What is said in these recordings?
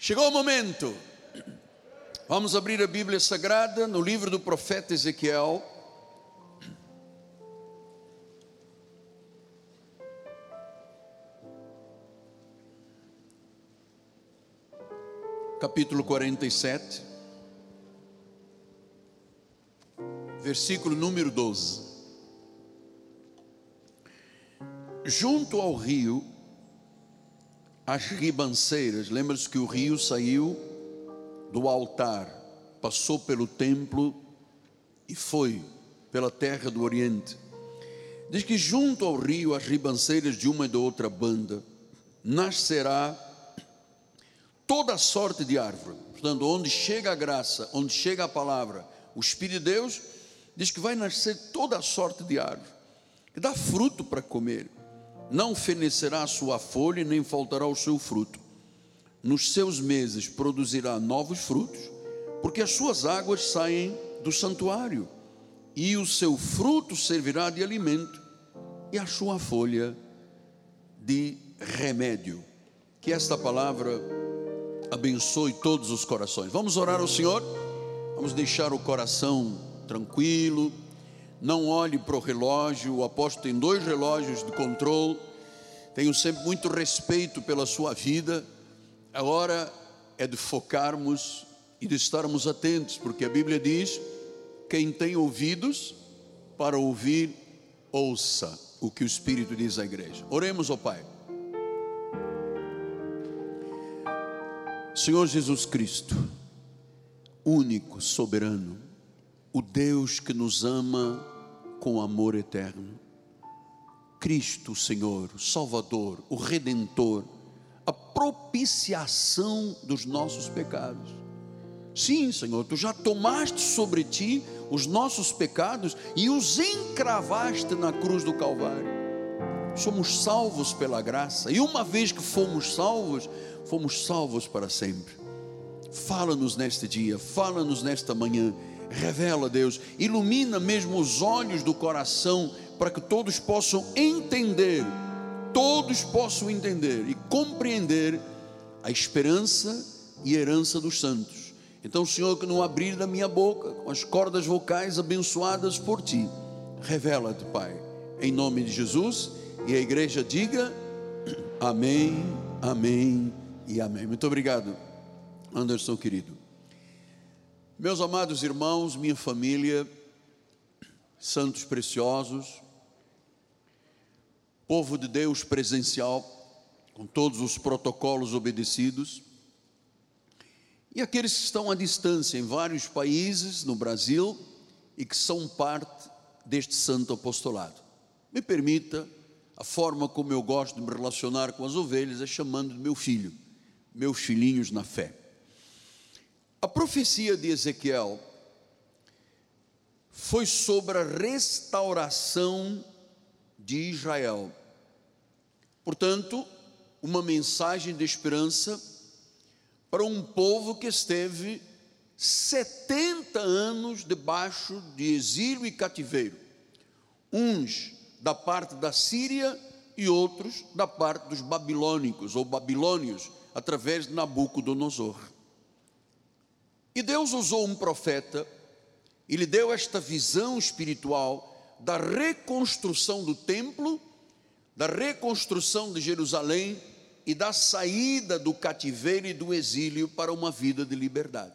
Chegou o momento. Vamos abrir a Bíblia Sagrada no livro do profeta Ezequiel. Capítulo 47, versículo número 12. Junto ao rio, as ribanceiras, lembra-se que o rio saiu do altar, passou pelo templo e foi pela terra do Oriente. Diz que junto ao rio, as ribanceiras de uma e da outra banda, nascerá toda sorte de árvore. Portanto, onde chega a graça, onde chega a palavra, o Espírito de Deus, diz que vai nascer toda sorte de árvore, que dá fruto para comer. Não fenecerá a sua folha, nem faltará o seu fruto. Nos seus meses produzirá novos frutos, porque as suas águas saem do santuário, e o seu fruto servirá de alimento, e a sua folha de remédio. Que esta palavra abençoe todos os corações. Vamos orar ao Senhor, vamos deixar o coração tranquilo. Não olhe para o relógio, o apóstolo tem dois relógios de controle. Tenho sempre muito respeito pela sua vida. A hora é de focarmos e de estarmos atentos, porque a Bíblia diz: quem tem ouvidos para ouvir, ouça o que o Espírito diz à igreja. Oremos ao Pai. Senhor Jesus Cristo, único, soberano, o Deus que nos ama com amor eterno. Cristo, Senhor, Salvador, o Redentor, a propiciação dos nossos pecados. Sim, Senhor, tu já tomaste sobre ti os nossos pecados e os encravaste na cruz do Calvário. Somos salvos pela graça, e uma vez que fomos salvos, fomos salvos para sempre. Fala-nos neste dia, fala-nos nesta manhã, revela, Deus, ilumina mesmo os olhos do coração, para que todos possam entender, todos possam entender e compreender a esperança e herança dos santos. Então, Senhor, que no abrir da minha boca, com as cordas vocais abençoadas por Ti, revela-te, Pai, em nome de Jesus, e a igreja diga: Amém, Amém e Amém. Muito obrigado, Anderson querido. Meus amados irmãos, minha família, santos preciosos, povo de Deus presencial, com todos os protocolos obedecidos, e aqueles que estão à distância em vários países no Brasil e que são parte deste santo apostolado. Me permita, a forma como eu gosto de me relacionar com as ovelhas é chamando meu filho, meus filhinhos na fé. A profecia de Ezequiel foi sobre a restauração de Israel. Portanto, uma mensagem de esperança para um povo que esteve 70 anos debaixo de exílio e cativeiro. Uns da parte da Síria e outros da parte dos babilônicos ou babilônios, através de Nabucodonosor. E Deus usou um profeta e lhe deu esta visão espiritual da reconstrução do templo, da reconstrução de Jerusalém e da saída do cativeiro e do exílio para uma vida de liberdade.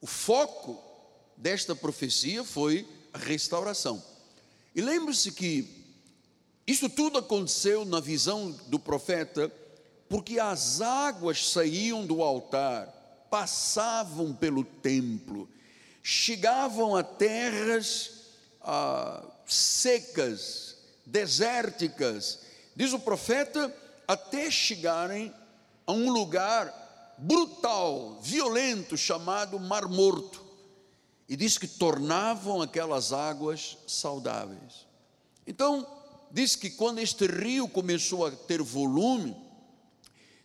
O foco desta profecia foi a restauração. E lembre-se que isso tudo aconteceu na visão do profeta, porque as águas saíam do altar, passavam pelo templo, chegavam a terras ah, secas, desérticas, diz o profeta, até chegarem a um lugar brutal, violento, chamado Mar Morto. E diz que tornavam aquelas águas saudáveis. Então, diz que quando este rio começou a ter volume,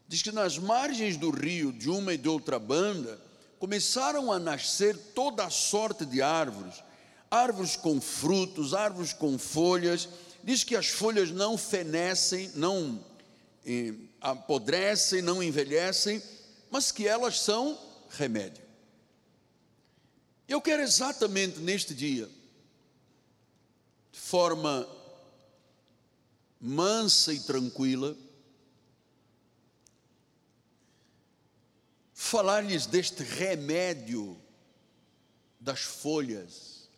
diz que nas margens do rio, de uma e de outra banda, começaram a nascer toda a sorte de árvores, árvores com frutos, árvores com folhas. Diz que as folhas não fenecem, não eh, apodrecem, não envelhecem, mas que elas são remédio. Eu quero exatamente neste dia, de forma mansa e tranquila, falar-lhes deste remédio das folhas,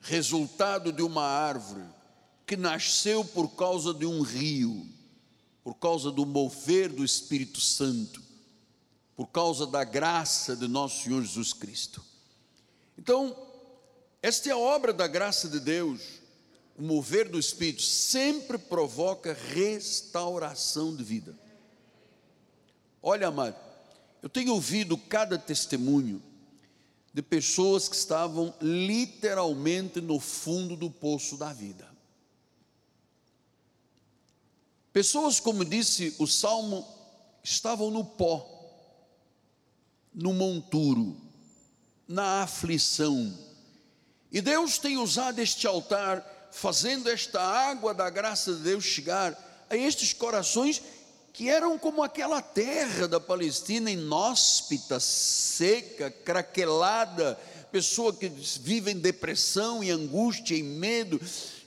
resultado de uma árvore que nasceu por causa de um rio, por causa do mover do Espírito Santo, por causa da graça de nosso Senhor Jesus Cristo. Então, esta é a obra da graça de Deus, o mover do Espírito sempre provoca restauração de vida. Olha, amado, eu tenho ouvido cada testemunho de pessoas que estavam literalmente no fundo do poço da vida. Pessoas, como disse o salmo, estavam no pó, no monturo, na aflição. E Deus tem usado este altar, fazendo esta água da graça de Deus chegar a estes corações que eram como aquela terra da Palestina inóspita, seca, craquelada, pessoa que vive em depressão, em angústia, em medo,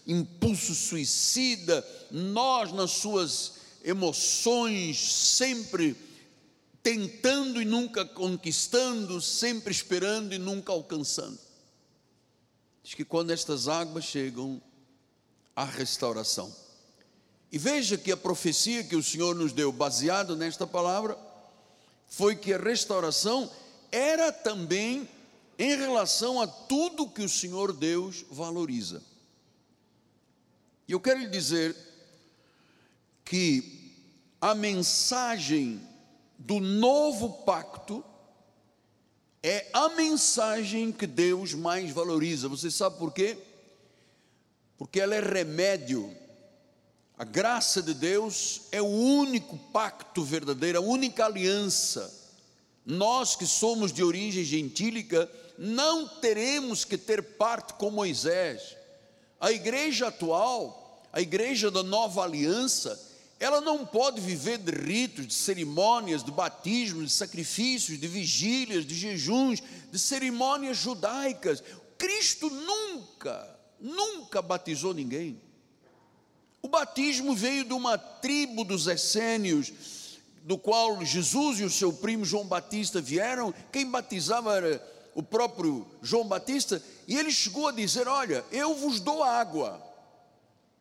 impulso suicida, nós nas suas emoções sempre tentando e nunca conquistando, sempre esperando e nunca alcançando. Diz que quando estas águas chegam, há restauração. E veja que a profecia que o Senhor nos deu, baseado nesta palavra, foi que a restauração era também em relação a tudo que o Senhor Deus valoriza. E eu quero lhe dizer que a mensagem do novo pacto é a mensagem que Deus mais valoriza. Você sabe por quê? Porque ela é remédio a graça de Deus é o único pacto verdadeiro, a única aliança. Nós que somos de origem gentílica, não teremos que ter parte com Moisés. A igreja atual, a igreja da nova aliança, ela não pode viver de ritos, de cerimônias, de batismos, de sacrifícios, de vigílias, de jejuns, de cerimônias judaicas. Cristo nunca, nunca batizou ninguém. O batismo veio de uma tribo dos essênios, do qual Jesus e o seu primo João Batista vieram. Quem batizava era o próprio João Batista, e ele chegou a dizer: Olha, eu vos dou água,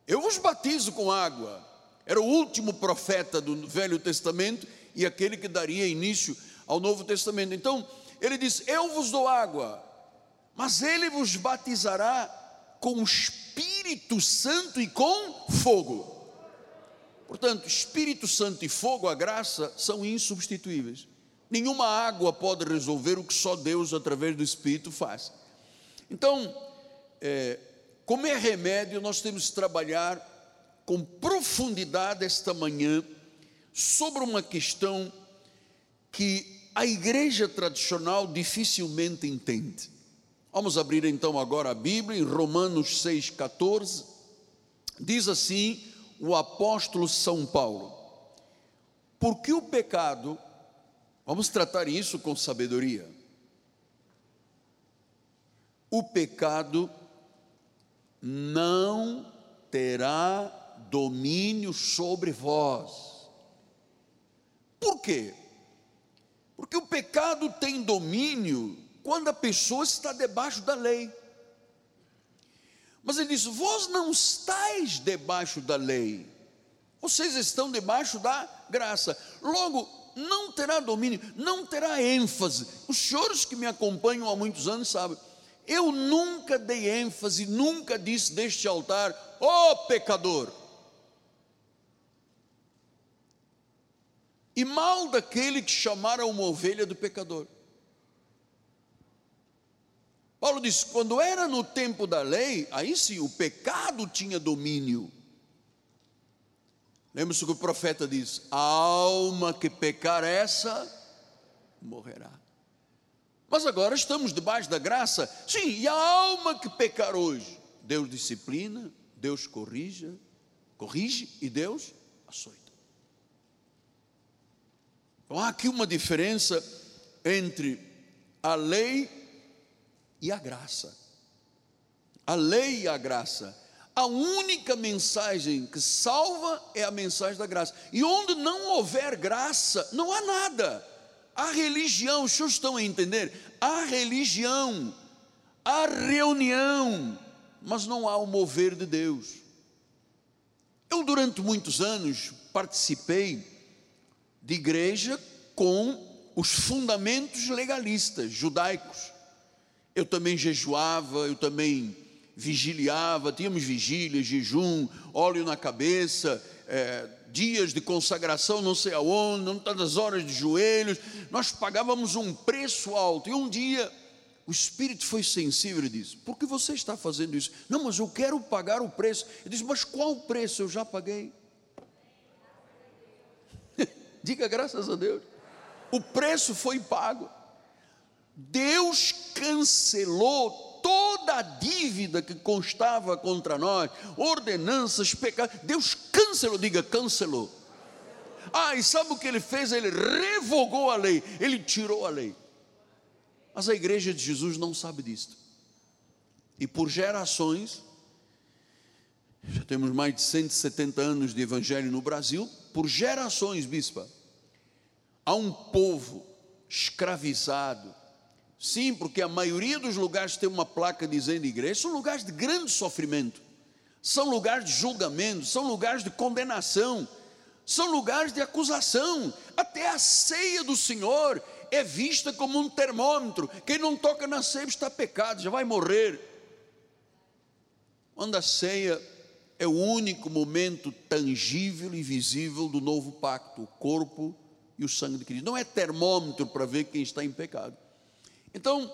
eu vos batizo com água. Era o último profeta do Velho Testamento e aquele que daria início ao Novo Testamento. Então, ele diz: Eu vos dou água, mas ele vos batizará com Espírito Santo e com fogo. Portanto, Espírito Santo e fogo, a graça, são insubstituíveis. Nenhuma água pode resolver o que só Deus, através do Espírito, faz. Então, é, como é remédio, nós temos que trabalhar com profundidade esta manhã sobre uma questão que a igreja tradicional dificilmente entende. Vamos abrir então agora a Bíblia em Romanos 6,14. Diz assim o apóstolo São Paulo: Porque o pecado, vamos tratar isso com sabedoria. O pecado não terá domínio sobre vós. Por quê? Porque o pecado tem domínio quando a pessoa está debaixo da lei. Mas ele diz: Vós não estáis debaixo da lei, vocês estão debaixo da graça. Logo, não terá domínio, não terá ênfase. Os senhores que me acompanham há muitos anos sabem, eu nunca dei ênfase, nunca disse deste altar, ó oh, pecador. E mal daquele que chamara uma ovelha do pecador. Paulo diz: quando era no tempo da lei, aí sim o pecado tinha domínio. Lembra-se que o profeta diz: a alma que pecar essa, morrerá. Mas agora estamos debaixo da graça, sim, e a alma que pecar hoje, Deus disciplina, Deus corrige, corrige e Deus açoita. Então há aqui uma diferença entre a lei e a graça. A lei e a graça. A única mensagem que salva é a mensagem da graça. E onde não houver graça, não há nada. A religião, os senhores estão a entender? A religião, a reunião, mas não há o mover de Deus. Eu, durante muitos anos, participei de igreja com os fundamentos legalistas, judaicos. Eu também jejuava, eu também vigiliava, tínhamos vigília, jejum, óleo na cabeça, é, dias de consagração, não sei aonde, tantas horas de joelhos. Nós pagávamos um preço alto. E um dia o Espírito foi sensível e disse: Por que você está fazendo isso? Não, mas eu quero pagar o preço. Eu disse: Mas qual o preço? Eu já paguei. Diga graças a Deus. O preço foi pago. Deus cancelou toda a dívida que constava contra nós, ordenanças, pecados. Deus cancelou, diga cancelou. Ah, e sabe o que ele fez? Ele revogou a lei, ele tirou a lei. Mas a igreja de Jesus não sabe disto. E por gerações, já temos mais de 170 anos de evangelho no Brasil, por gerações, bispa, há um povo escravizado. Sim, porque a maioria dos lugares tem uma placa dizendo igreja, são lugares de grande sofrimento, são lugares de julgamento, são lugares de condenação, são lugares de acusação. Até a ceia do Senhor é vista como um termômetro. Quem não toca na ceia está pecado, já vai morrer. Quando a ceia é o único momento tangível e visível do novo pacto, o corpo e o sangue de Cristo. Não é termômetro para ver quem está em pecado. Então,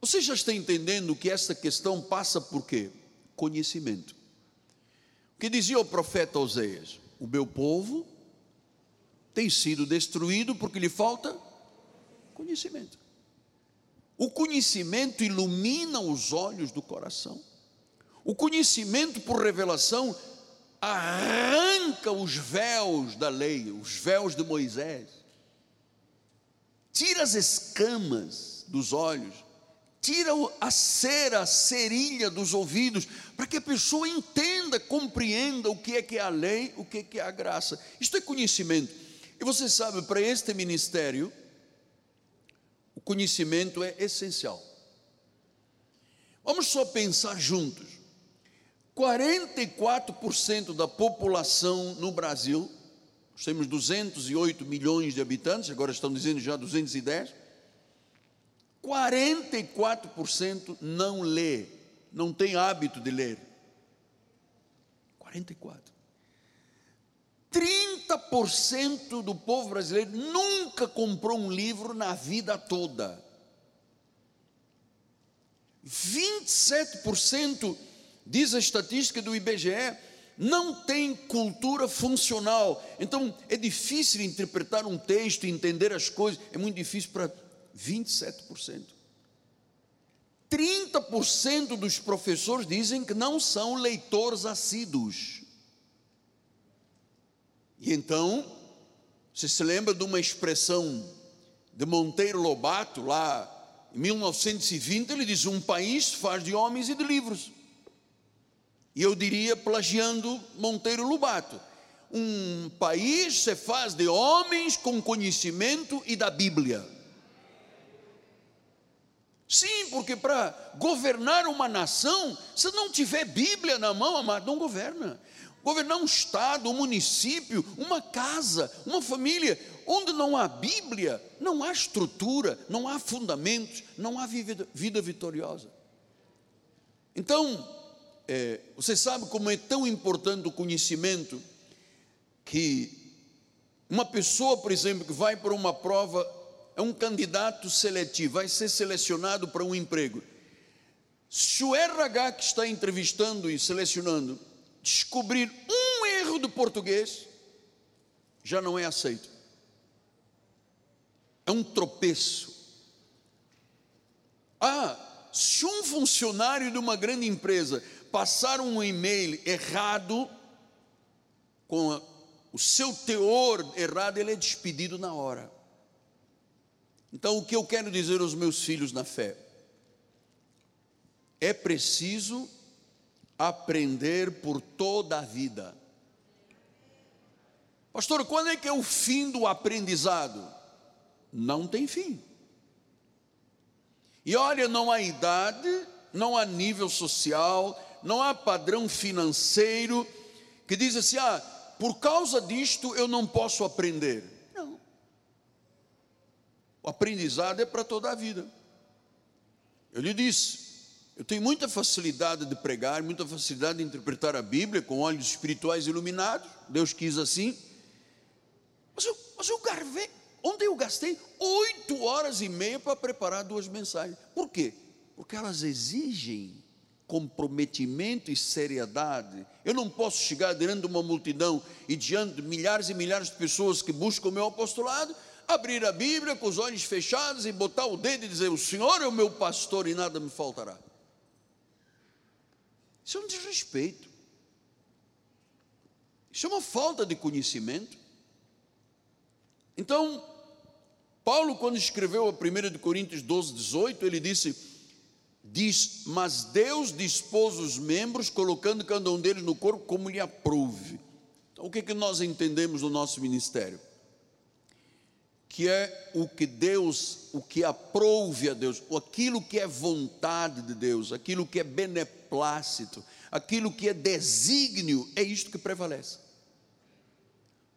você já está entendendo que essa questão passa por quê? Conhecimento. O que dizia o profeta Oséias? O meu povo tem sido destruído porque lhe falta conhecimento. O conhecimento ilumina os olhos do coração. O conhecimento por revelação arranca os véus da lei, os véus de Moisés, tira as escamas dos olhos, tira a cera, a cerilha dos ouvidos, para que a pessoa entenda, compreenda o que é que é a lei, o que é que é a graça. Isto é conhecimento. E você sabe, para este ministério, o conhecimento é essencial. Vamos só pensar juntos. 44% da população no Brasil, nós temos 208 milhões de habitantes, agora estão dizendo já 210. 44% não lê, não tem hábito de ler. 44. 30% do povo brasileiro nunca comprou um livro na vida toda. 27% diz a estatística do IBGE, não tem cultura funcional. Então é difícil interpretar um texto, entender as coisas, é muito difícil para 27%. 30% dos professores dizem que não são leitores assíduos. E então, você se lembra de uma expressão de Monteiro Lobato, lá em 1920, ele diz: Um país faz de homens e de livros. E eu diria, plagiando Monteiro Lobato, um país se faz de homens com conhecimento e da Bíblia. Sim, porque para governar uma nação, se não tiver Bíblia na mão, amado, não governa. Governar um estado, um município, uma casa, uma família, onde não há Bíblia, não há estrutura, não há fundamentos, não há vida, vida vitoriosa. Então, é, você sabe como é tão importante o conhecimento que uma pessoa, por exemplo, que vai para uma prova, é um candidato seletivo, vai ser selecionado para um emprego. Se o RH que está entrevistando e selecionando descobrir um erro de português, já não é aceito. É um tropeço. Ah, se um funcionário de uma grande empresa passar um e-mail errado com o seu teor errado, ele é despedido na hora. Então, o que eu quero dizer aos meus filhos na fé? É preciso aprender por toda a vida. Pastor, quando é que é o fim do aprendizado? Não tem fim. E olha, não há idade, não há nível social, não há padrão financeiro que diz assim: ah, por causa disto eu não posso aprender. Não. O aprendizado é para toda a vida. Eu lhe disse, eu tenho muita facilidade de pregar, muita facilidade de interpretar a Bíblia com olhos espirituais iluminados. Deus quis assim. Mas eu, mas eu garvei. Ontem eu gastei oito horas e meia para preparar duas mensagens. Por quê? Porque elas exigem comprometimento e seriedade. Eu não posso chegar diante de uma multidão e diante de milhares e milhares de pessoas que buscam o meu apostolado, abrir a Bíblia com os olhos fechados e botar o dedo e dizer: O Senhor é o meu pastor e nada me faltará. Isso é um desrespeito. Isso é uma falta de conhecimento. Então, Paulo, quando escreveu a 1 Coríntios 12, 18, ele disse: diz, mas Deus dispôs os membros, colocando cada um deles no corpo como lhe aprouve. Então, o que, é que nós entendemos no nosso ministério? Que é o que Deus, o que aprouve a Deus, aquilo que é vontade de Deus, aquilo que é beneplácito aquilo que é desígnio, é isto que prevalece.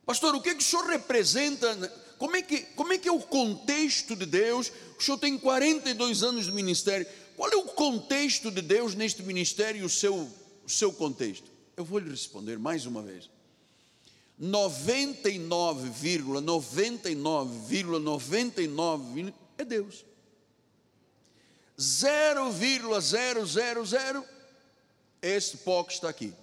Pastor, o que, é que o senhor representa? Como é, que, como é que é o contexto de Deus? O senhor tem 42 anos de ministério. Qual é o contexto de Deus neste ministério e o seu, o seu contexto? Eu vou lhe responder mais uma vez. 99,99,99 ,99 é Deus. 0,000 este pó que está aqui.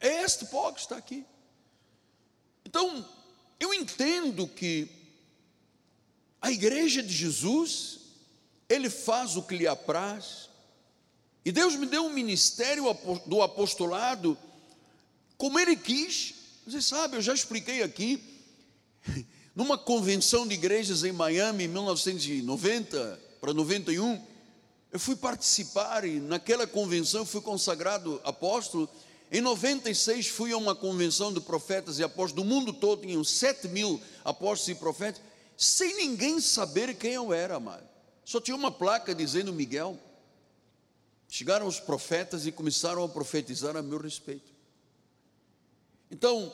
Este que está aqui. Então, eu entendo que a igreja de Jesus, ele faz o que lhe apraz, e Deus me deu um ministério do apostolado como ele quis. Você sabe, eu já expliquei aqui, numa convenção de igrejas em Miami em 1990, para 91, eu fui participar e naquela convenção fui consagrado apóstolo. Em 96 fui a uma convenção de profetas e apóstolos do mundo todo, tinham 7 mil apóstolos e profetas, sem ninguém saber quem eu era, amado. Só tinha uma placa dizendo Miguel. Chegaram os profetas e começaram a profetizar a meu respeito. Então,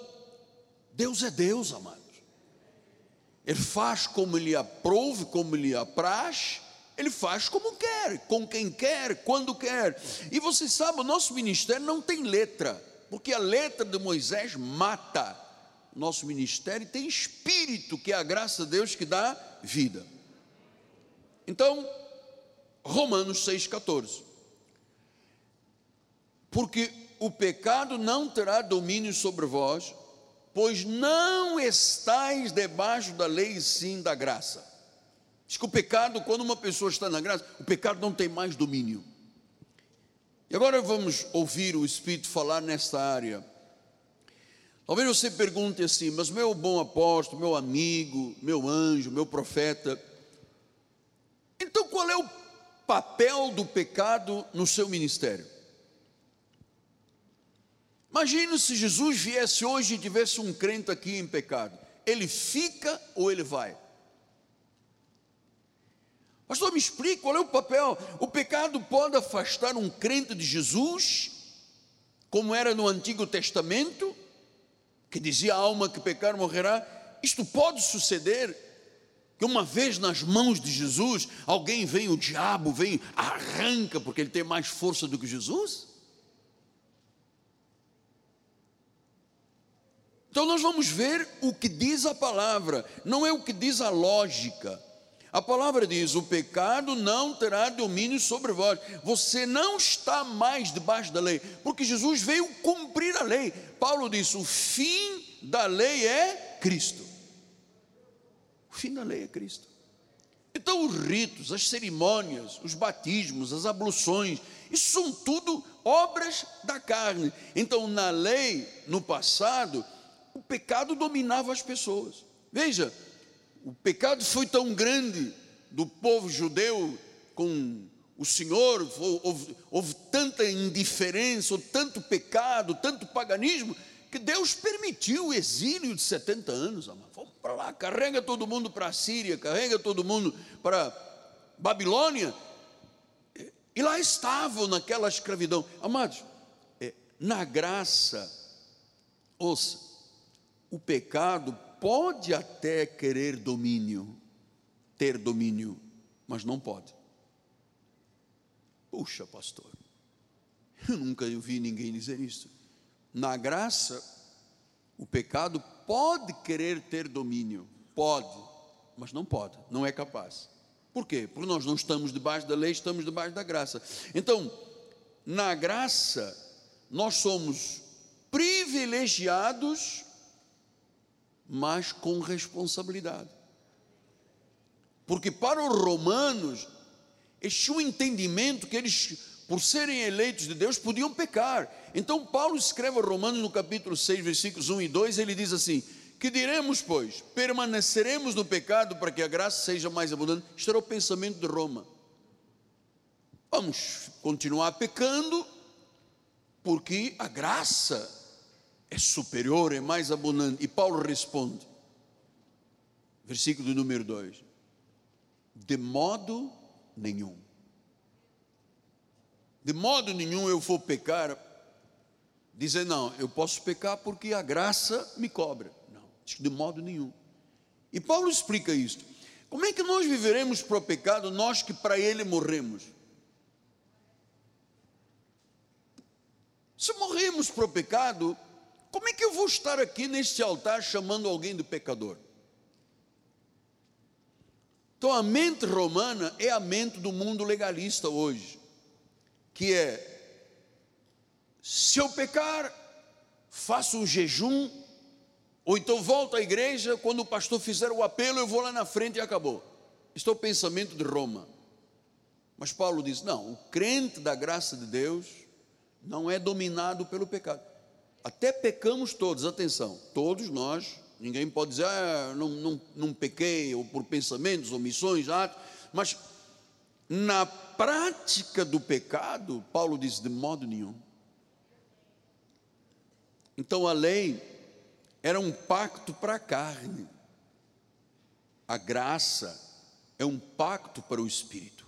Deus é Deus, amados. Ele faz como lhe aprouve, como lhe apraz, ele faz como quer, com quem quer, quando quer. E você sabe, o nosso ministério não tem letra, porque a letra de Moisés mata. Nosso ministério tem espírito, que é a graça de Deus que dá vida. Então, Romanos 6,14. Porque o pecado não terá domínio sobre vós, pois não estáis debaixo da lei, sim da graça. Diz que o pecado, quando uma pessoa está na graça, o pecado não tem mais domínio. E agora vamos ouvir o Espírito falar nesta área. Talvez você pergunte assim, mas meu bom apóstolo, meu amigo, meu anjo, meu profeta, então qual é o papel do pecado no seu ministério? Imagine se Jesus viesse hoje e tivesse um crente aqui em pecado. Ele fica ou ele vai? Pastor, me explique qual é o papel. O pecado pode afastar um crente de Jesus, como era no Antigo Testamento, que dizia a alma que pecar morrerá. Isto pode suceder que uma vez nas mãos de Jesus, alguém vem, o diabo vem, arranca, porque ele tem mais força do que Jesus? Então nós vamos ver o que diz a palavra, não é o que diz a lógica. A palavra diz: o pecado não terá domínio sobre vós. Você não está mais debaixo da lei, porque Jesus veio cumprir a lei. Paulo disse: o fim da lei é Cristo. O fim da lei é Cristo. Então, os ritos, as cerimônias, os batismos, as abluções, Isso são tudo obras da carne. Então, na lei, no passado, o pecado dominava as pessoas. Veja, o pecado foi tão grande do povo judeu com o Senhor, houve, houve tanta indiferença, tanto pecado, tanto paganismo, que Deus permitiu o exílio de 70 anos. Vamos para lá, carrega todo mundo para a Síria, carrega todo mundo para Babilônia. E lá estavam naquela escravidão. Amados, é, na graça, ouça, o pecado pode até querer domínio, ter domínio, mas não pode. Puxa, pastor, eu nunca ouvi ninguém dizer isso. Na graça, o pecado pode querer ter domínio, pode, mas não pode, não é capaz. Por quê? Porque nós não estamos debaixo da lei, estamos debaixo da graça. Então, na graça, nós somos privilegiados, mas com responsabilidade. Porque para os romanos, este um entendimento que eles, por serem eleitos de Deus, podiam pecar. Então, Paulo escreve a Romanos no capítulo 6, versículos 1 e 2, ele diz assim: Que diremos, pois? Permaneceremos no pecado para que a graça seja mais abundante? Isto era o pensamento de Roma. Vamos continuar pecando, porque a graça é superior, é mais abundante. E Paulo responde, versículo número 2: De modo nenhum. De modo nenhum eu vou pecar, dizer, não, eu posso pecar porque a graça me cobra. Não, de modo nenhum. E Paulo explica isto. Como é que nós viveremos para o pecado, nós que para ele morremos? Se morremos para o pecado, como é que eu vou estar aqui neste altar chamando alguém de pecador? Então a mente romana é a mente do mundo legalista hoje, que é: se eu pecar, faço um jejum, ou então volto à igreja, quando o pastor fizer o apelo, eu vou lá na frente e acabou. Este é o pensamento de Roma. Mas Paulo diz: não, o crente da graça de Deus não é dominado pelo pecado. Até pecamos todos, atenção, todos nós Ninguém pode dizer, ah, não, não, não pequei, ou por pensamentos, omissões, atos, mas na prática do pecado, Paulo diz, de modo nenhum. Então a lei era um pacto para a carne, a graça é um pacto para o espírito.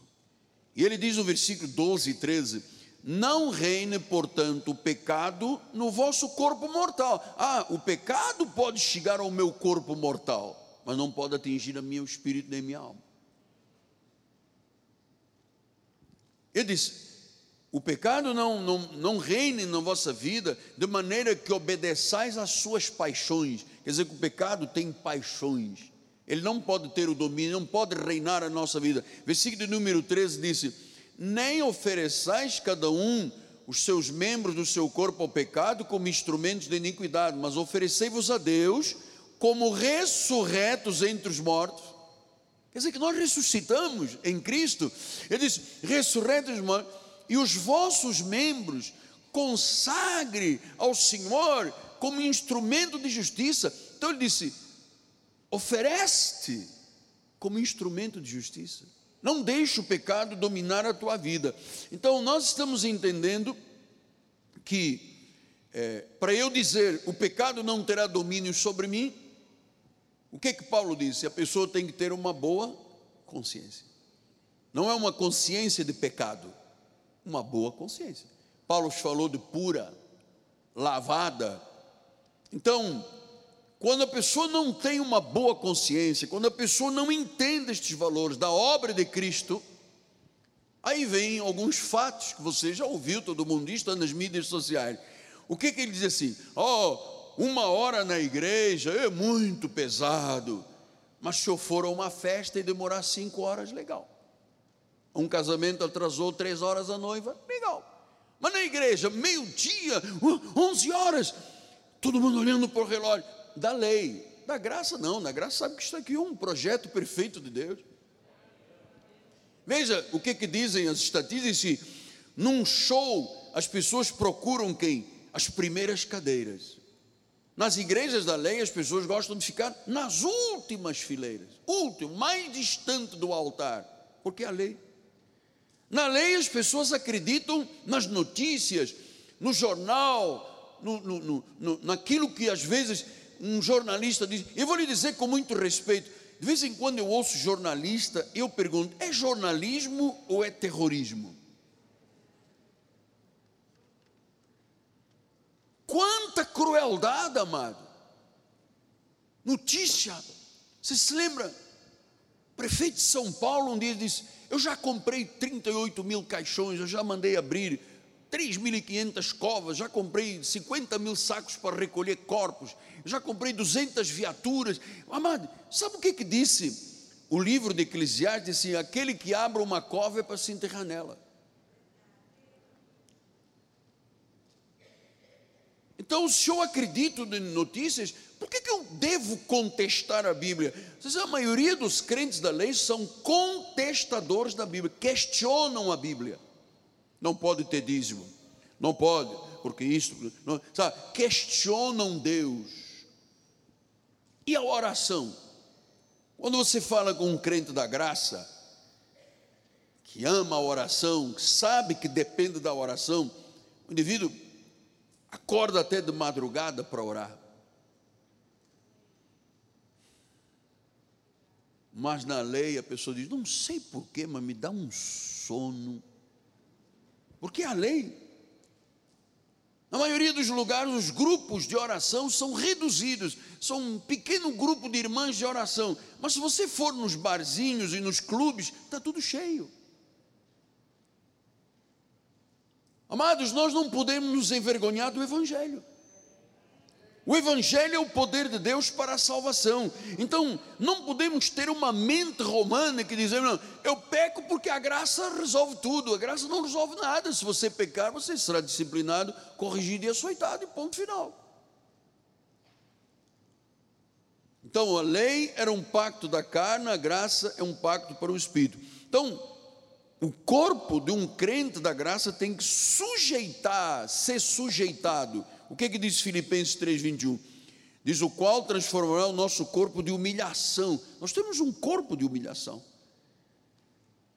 E ele diz no versículo 12 e 13: não reine, portanto, o pecado no vosso corpo mortal. Ah, o pecado pode chegar ao meu corpo mortal, mas não pode atingir a meu espírito nem a minha alma. Ele disse: o pecado não, não, não reine na vossa vida de maneira que obedeçais às suas paixões. Quer dizer que o pecado tem paixões. Ele não pode ter o domínio, não pode reinar a nossa vida. Versículo número 13 disse: nem ofereçais cada um os seus membros do seu corpo ao pecado como instrumentos de iniquidade, mas oferecei-vos a Deus como ressurretos entre os mortos. Quer dizer que nós ressuscitamos em Cristo. Ele diz: ressurretos mortos, e os vossos membros consagre ao Senhor como instrumento de justiça. Então ele disse: oferece como instrumento de justiça. Não deixe o pecado dominar a tua vida. Então, nós estamos entendendo que, é, para eu dizer o pecado não terá domínio sobre mim, o que que Paulo disse? A pessoa tem que ter uma boa consciência. Não é uma consciência de pecado, uma boa consciência. Paulo falou de pura, lavada. Então, quando a pessoa não tem uma boa consciência, quando a pessoa não entende estes valores da obra de Cristo, aí vem alguns fatos que você já ouviu, todo mundo está nas mídias sociais. O que, que ele diz assim? Oh, uma hora na igreja é muito pesado, mas se eu for a uma festa e demorar cinco horas, legal. Um casamento atrasou três horas a noiva, legal. Mas na igreja, meio-dia, onze horas, todo mundo olhando para o relógio da lei. Da graça não, na graça sabe que isso aqui um projeto perfeito de Deus. Veja o que, que dizem as estatísticas: num show as pessoas procuram quem? As primeiras cadeiras. Nas igrejas da lei, as pessoas gostam de ficar nas últimas fileiras, último, mais distante do altar, porque é a lei. Na lei, as pessoas acreditam nas notícias, no jornal, no, no, no, naquilo que às vezes um jornalista diz. Eu vou lhe dizer com muito respeito: de vez em quando eu ouço jornalista, eu pergunto: é jornalismo ou é terrorismo? Quanta crueldade, amado. Notícia. Você se lembra? Prefeito de São Paulo um dia disse: Eu já comprei 38 mil caixões, eu já mandei abrir 3.500 covas, já comprei 50 mil sacos para recolher corpos, já comprei 200 viaturas. Amado, sabe o que, que disse o livro de Eclesiastes? Disse assim: aquele que abre uma cova é para se enterrar nela. Então, se eu acredito em notícias, por que, que eu devo contestar a Bíblia? Vocês, a maioria dos crentes da lei são contestadores da Bíblia, questionam a Bíblia. Não pode ter dízimo, não pode, porque isso, não, sabe, questionam Deus. E a oração? Quando você fala com um crente da graça, que ama a oração, que sabe que depende da oração, o indivíduo acorda até de madrugada para orar. Mas na lei a pessoa diz: não sei porquê, mas me dá um sono. Porque a lei. Na maioria dos lugares, os grupos de oração são reduzidos, são um pequeno grupo de irmãs de oração. Mas se você for nos barzinhos e nos clubes, está tudo cheio. Amados, nós não podemos nos envergonhar do Evangelho. O Evangelho é o poder de Deus para a salvação. Então, não podemos ter uma mente romana que diz: não, eu peco porque a graça resolve tudo. A graça não resolve nada. Se você pecar, você será disciplinado, corrigido e açoitado, e ponto final. Então, a lei era um pacto da carne, a graça é um pacto para o espírito. Então, o corpo de um crente da graça tem que sujeitar, ser sujeitado. O que, que diz Filipenses 3,21? Diz o qual transformará o nosso corpo de humilhação. Nós temos um corpo de humilhação.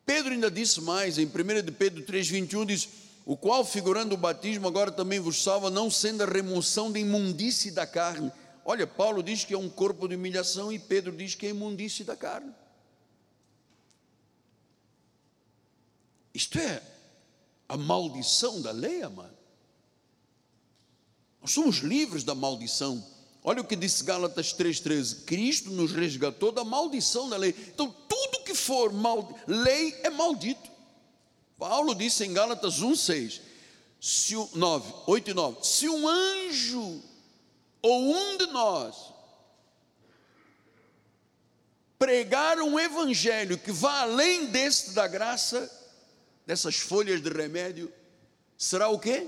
Pedro ainda disse mais, em 1 de Pedro 3,21 diz: O qual, figurando o batismo, agora também vos salva, não sendo a remoção da imundície da carne. Olha, Paulo diz que é um corpo de humilhação e Pedro diz que é imundície da carne. Isto é a maldição da lei, amado. Somos livres da maldição. Olha o que disse Gálatas 3,13: Cristo nos resgatou da maldição da lei. Então, tudo que for mal, lei é maldito. Paulo disse em Gálatas 1,6, 9, 8 e 9: Se um anjo ou um de nós pregar um evangelho que vá além deste da graça, dessas folhas de remédio será o quê?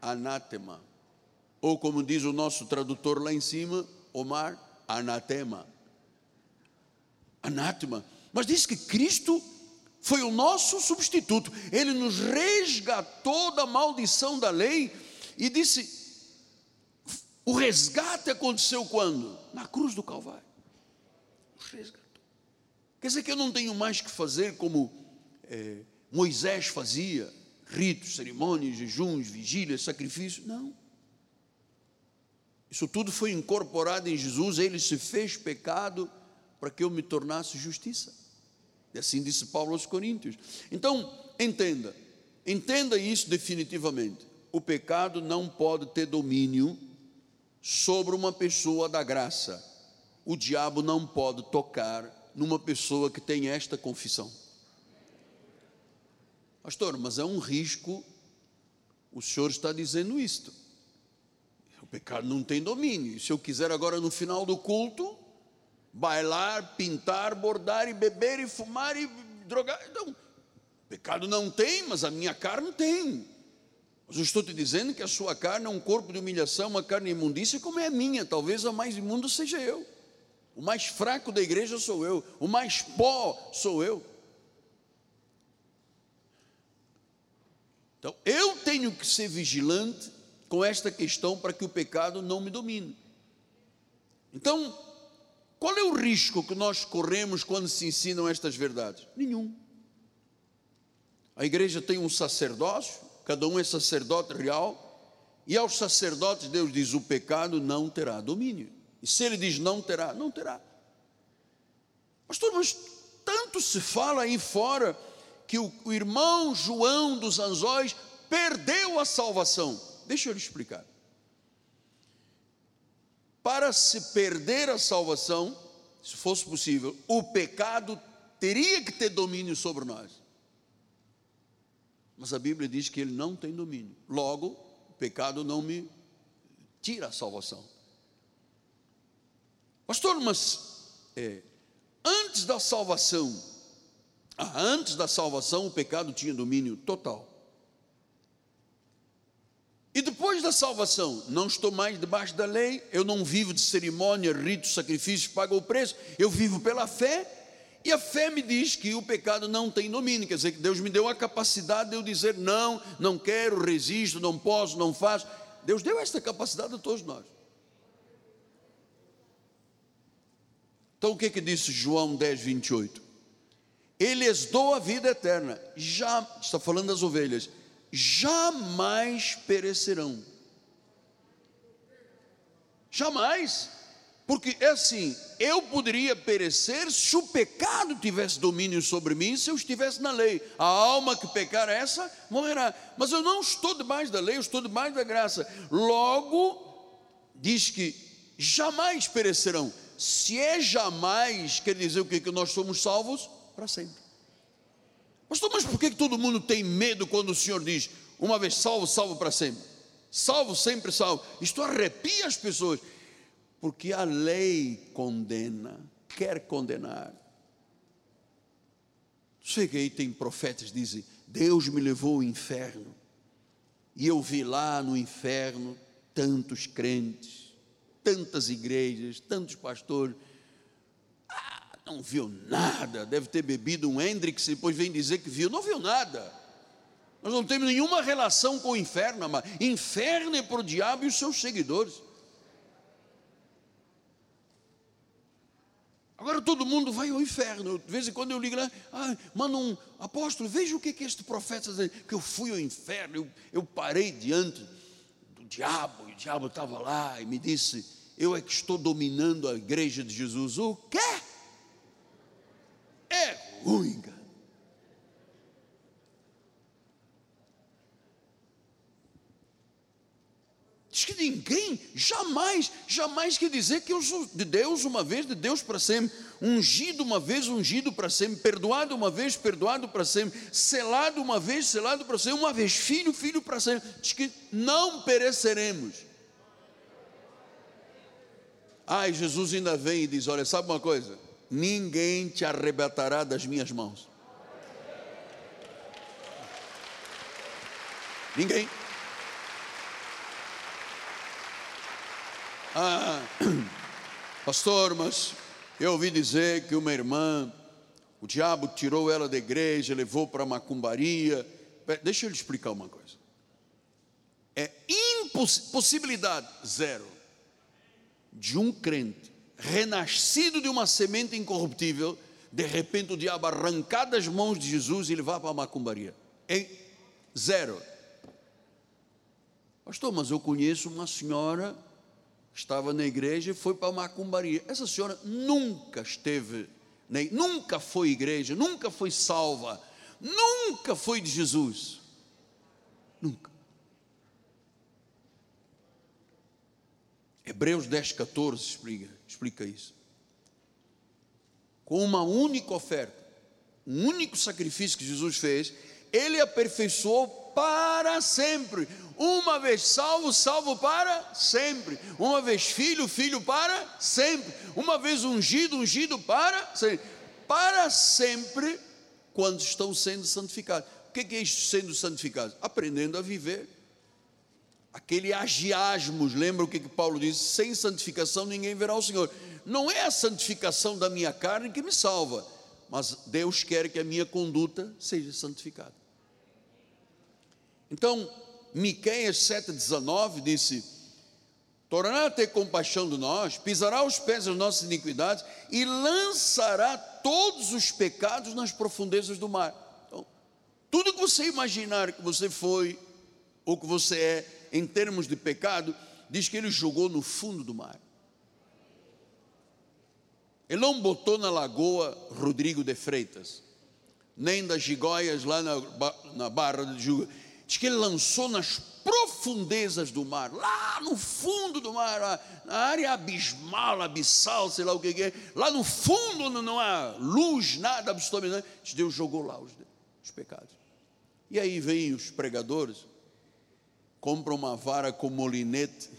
Anátema. Ou como diz o nosso tradutor lá em cima, Omar, anatema. Anátema. Mas diz que Cristo foi o nosso substituto. Ele nos resgatou da maldição da lei e disse: o resgate aconteceu quando? Na cruz do Calvário. Nos resgatou. Quer dizer que eu não tenho mais que fazer como é, Moisés fazia, ritos, cerimônias, jejuns, vigílias, sacrifícios. Não. Isso tudo foi incorporado em Jesus, ele se fez pecado para que eu me tornasse justiça. E assim disse Paulo aos Coríntios. Então, entenda, entenda isso definitivamente. O pecado não pode ter domínio sobre uma pessoa da graça. O diabo não pode tocar numa pessoa que tem esta confissão. Pastor, mas é um risco, o senhor está dizendo isto. O pecado não tem domínio. Se eu quiser agora no final do culto, bailar, pintar, bordar e beber e fumar e drogar. Então, pecado não tem, mas a minha carne tem. Mas eu estou te dizendo que a sua carne é um corpo de humilhação, uma carne imundícia, como é a minha. Talvez a mais imunda seja eu. O mais fraco da igreja sou eu. O mais pó sou eu. Então, eu tenho que ser vigilante com esta questão para que o pecado não me domine. Então, qual é o risco que nós corremos quando se ensinam estas verdades? Nenhum. A igreja tem um sacerdócio, cada um é sacerdote real, e aos sacerdotes Deus diz: o pecado não terá domínio. E se ele diz não terá, não terá. Pastor, mas tanto se fala aí fora que o, o irmão João dos Anzóis perdeu a salvação. Deixa eu lhe explicar. Para se perder a salvação, se fosse possível, o pecado teria que ter domínio sobre nós. Mas a Bíblia diz que ele não tem domínio. Logo, o pecado não me tira a salvação. Pastor, mas é, antes da salvação, antes da salvação, o pecado tinha domínio total. E depois da salvação, não estou mais debaixo da lei, eu não vivo de cerimônia, ritos, sacrifícios, pago o preço, eu vivo pela fé, e a fé me diz que o pecado não tem domínio, quer dizer que Deus me deu a capacidade de eu dizer não, não quero, resisto, não posso, não faço. Deus deu esta capacidade a todos nós. Então o que que disse João 10, 28? Ele lhes dou a vida eterna, já, está falando das ovelhas, jamais perecerão. Jamais. Porque é assim, eu poderia perecer se o pecado tivesse domínio sobre mim, se eu estivesse na lei. A alma que pecar essa morrerá. Mas eu não estou debaixo da lei, eu estou debaixo da graça. Logo, diz que jamais perecerão. Se é jamais, quer dizer o que? Que nós somos salvos para sempre. Pastor, mas por que todo mundo tem medo quando o Senhor diz, uma vez salvo, salvo para sempre? Salvo, sempre salvo. Isto arrepia as pessoas, porque a lei condena, quer condenar. Sei que aí tem profetas que dizem: Deus me levou ao inferno, e eu vi lá no inferno tantos crentes, tantas igrejas, tantos pastores não viu nada, deve ter bebido um Hendrix e depois vem dizer que viu, não viu nada. Nós não temos nenhuma relação com o inferno, mas inferno é para o diabo e os seus seguidores. Agora todo mundo vai ao inferno. De vez em quando eu ligo lá, ah, manda um apóstolo, veja o que, que este profeta está dizendo, que eu fui ao inferno, eu, eu parei diante do diabo, e o diabo estava lá e me disse, eu é que estou dominando a igreja de Jesus. O quê? Cara. Diz que ninguém, jamais, jamais quer dizer que eu sou de Deus uma vez, de Deus para sempre, ungido uma vez, ungido para sempre, perdoado uma vez, perdoado para sempre, selado uma vez, selado para sempre, uma vez filho, filho para sempre. Diz que não pereceremos. Ai, Jesus ainda vem e diz: Olha, sabe uma coisa? Ninguém te arrebatará das minhas mãos. Ninguém. Ah, pastor, mas eu ouvi dizer que uma irmã, o diabo tirou ela da igreja, levou para a macumbaria. Deixa eu lhe explicar uma coisa. É impossibilidade zero de um crente renascido de uma semente incorruptível, de repente o diabo arrancar das mãos de Jesus e levar para a macumbaria. Em zero. Pastor, mas eu conheço uma senhora que estava na igreja e foi para a macumbaria. Essa senhora nunca esteve, nem, nunca foi igreja, nunca foi salva, nunca foi de Jesus. Nunca. Hebreus 10, 14 explica explica isso. Com uma única oferta, um único sacrifício que Jesus fez, ele aperfeiçoou para sempre. Uma vez salvo, salvo para sempre. Uma vez filho, filho para sempre. Uma vez ungido, ungido para sempre. Para sempre, quando estão sendo santificados. O que é isso sendo santificados? Aprendendo a viver aquele agiasmos, lembra o que, que Paulo diz? Sem santificação ninguém verá o Senhor. Não é a santificação da minha carne que me salva, mas Deus quer que a minha conduta seja santificada. Então, Miqueias 7,19 disse: Tornará a ter compaixão de nós, pisará os pés das nossas iniquidades e lançará todos os pecados nas profundezas do mar. Então, tudo que você imaginar que você foi ou que você é em termos de pecado, diz que ele jogou no fundo do mar. Ele não botou na lagoa Rodrigo de Freitas, nem das gigóias lá na, na Barra de Juga. Diz que ele lançou nas profundezas do mar, lá no fundo do mar, na área abismal, abissal, sei lá o que é, lá no fundo onde não há luz, nada absolutamente, Deus jogou lá os, os pecados. E aí vêm os pregadores, compram uma vara com molinete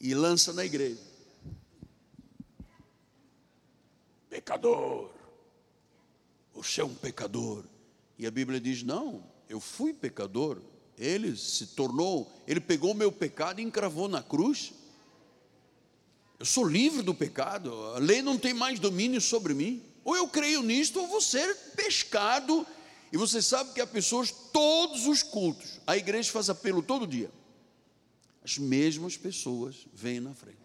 e lança na igreja. Pecador, você é um pecador. E a Bíblia diz: não, eu fui pecador. Ele se tornou, ele pegou o meu pecado e encravou na cruz. Eu sou livre do pecado, a lei não tem mais domínio sobre mim. Ou eu creio nisto, ou vou ser pescado e você sabe que há pessoas, todos os cultos, a igreja faz apelo todo dia. As mesmas pessoas vêm na frente.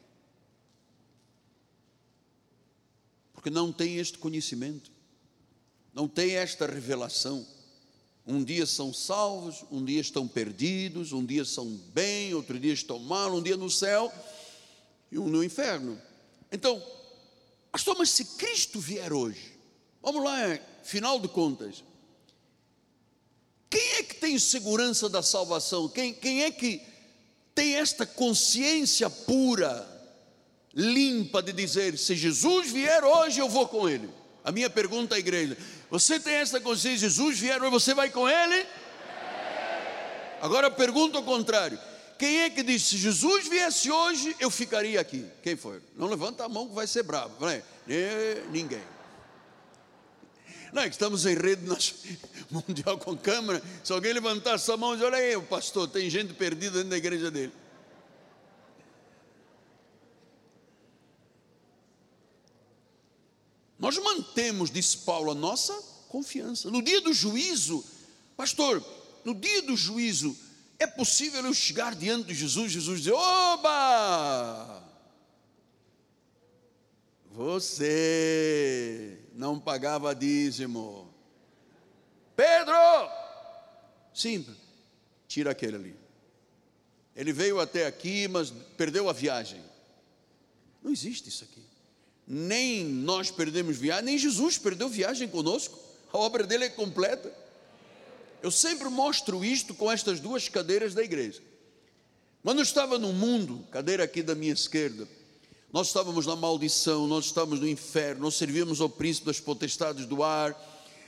Porque não tem este conhecimento, não tem esta revelação. Um dia são salvos, um dia estão perdidos, um dia são bem, outro dia estão mal, um dia no céu e um no inferno. Então, pastor, mas se Cristo vier hoje, vamos lá, final de contas, quem é que tem segurança da salvação? Quem, quem é que tem esta consciência pura, limpa de dizer: se Jesus vier hoje, eu vou com ele? A minha pergunta à igreja: você tem essa consciência? Jesus vier hoje, você vai com ele? Agora pergunta ao contrário: quem é que diz, se Jesus viesse hoje, eu ficaria aqui? Quem foi? Não levanta a mão que vai ser bravo. Ninguém. Não, é estamos em rede mundial com câmera. Se alguém levantar essa mão e dizer, olha aí, o pastor, tem gente perdida dentro da igreja dele. Nós mantemos, disse Paulo, a nossa confiança. No dia do juízo, pastor, no dia do juízo, é possível eu chegar diante de Jesus, Jesus dizer: Oba! Você não pagava dízimo. Pedro! Simples. Tira aquele ali. Ele veio até aqui, mas perdeu a viagem. Não existe isso aqui. Nem nós perdemos viagem, nem Jesus perdeu viagem conosco. A obra dele é completa. Eu sempre mostro isto com estas duas cadeiras da igreja. Quando eu estava no mundo, cadeira aqui da minha esquerda, nós estávamos na maldição, nós estávamos no inferno, nós servíamos ao príncipe das potestades do ar,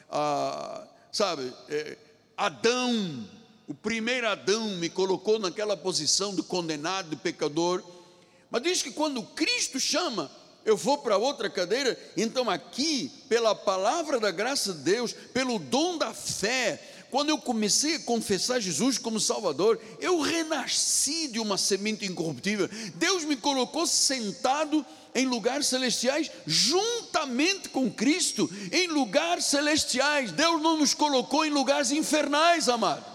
ah, sabe? É, Adão, o primeiro Adão, me colocou naquela posição de condenado, de pecador. Mas diz que quando Cristo chama, eu vou para outra cadeira. Então, aqui, pela palavra da graça de Deus, pelo dom da fé, quando eu comecei a confessar Jesus como Salvador, eu renasci de uma semente incorruptível. Deus me colocou sentado em lugares celestiais, juntamente com Cristo, em lugares celestiais. Deus não nos colocou em lugares infernais, amado.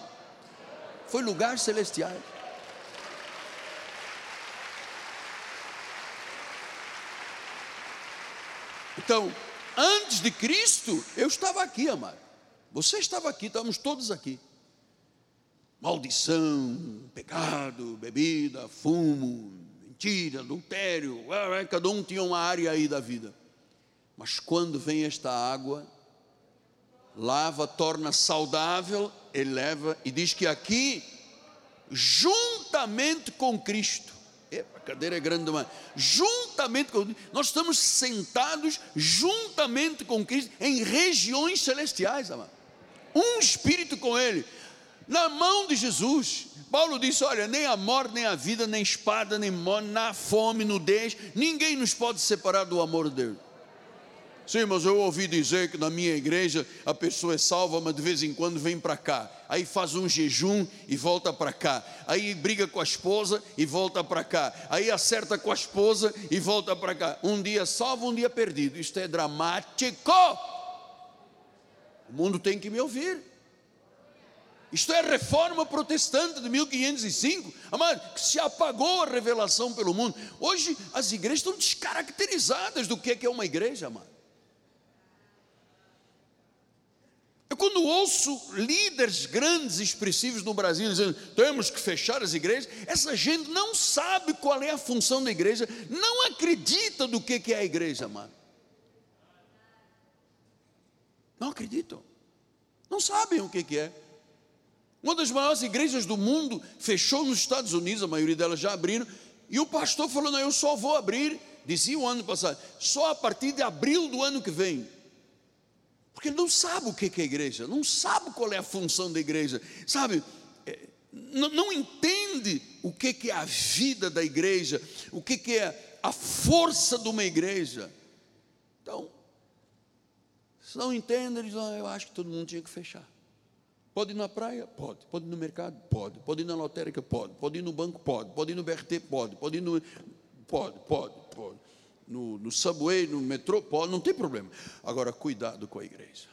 Foi lugares celestiais. Então, antes de Cristo, eu estava aqui, amado. Você estava aqui, estávamos todos aqui. Maldição, pecado, bebida, fumo, mentira, adultério, cada um tinha uma área aí da vida. Mas quando vem esta água, lava, torna saudável, eleva e diz que aqui, juntamente com Cristo, Epa, a cadeira é grande demais. Juntamente com nós estamos sentados juntamente com Cristo em regiões celestiais, amado um espírito com ele, na mão de Jesus. Paulo disse: Olha, nem a morte, nem a vida, nem espada, nem morte, na fome, nudez, ninguém nos pode separar do amor de Deus. Sim, mas eu ouvi dizer que na minha igreja a pessoa é salva, mas de vez em quando vem para cá. Aí faz um jejum e volta para cá. Aí briga com a esposa e volta para cá. Aí acerta com a esposa e volta para cá. Um dia salvo, um dia perdido. Isto é dramático. O mundo tem que me ouvir. Isto é reforma protestante de 1505, amado, que se apagou a revelação pelo mundo. Hoje as igrejas estão descaracterizadas do que é uma igreja, amado. Eu quando ouço líderes grandes, expressivos no Brasil dizendo temos que fechar as igrejas, essa gente não sabe qual é a função da igreja, não acredita do que é a igreja, amado. Não acreditam, não sabem o que é. Uma das maiores igrejas do mundo fechou nos Estados Unidos, a maioria delas já abriram, e o pastor falou: Não, eu só vou abrir, dizia o ano passado, só a partir de abril do ano que vem. Porque ele não sabe o que é igreja, não sabe qual é a função da igreja, sabe? É, não, não entende o que é a vida da igreja, o que é a força de uma igreja. Então, se não entende, ele diz: ah, Eu acho que todo mundo tinha que fechar. Pode ir na praia? Pode. Pode ir no mercado? Pode. Pode ir na lotérica? Pode. Pode ir no banco? Pode. Pode ir no BRT? Pode. Pode ir no. Pode, pode, pode. No, no subway, no metrô? Pode, não tem problema. Agora, cuidado com a igreja.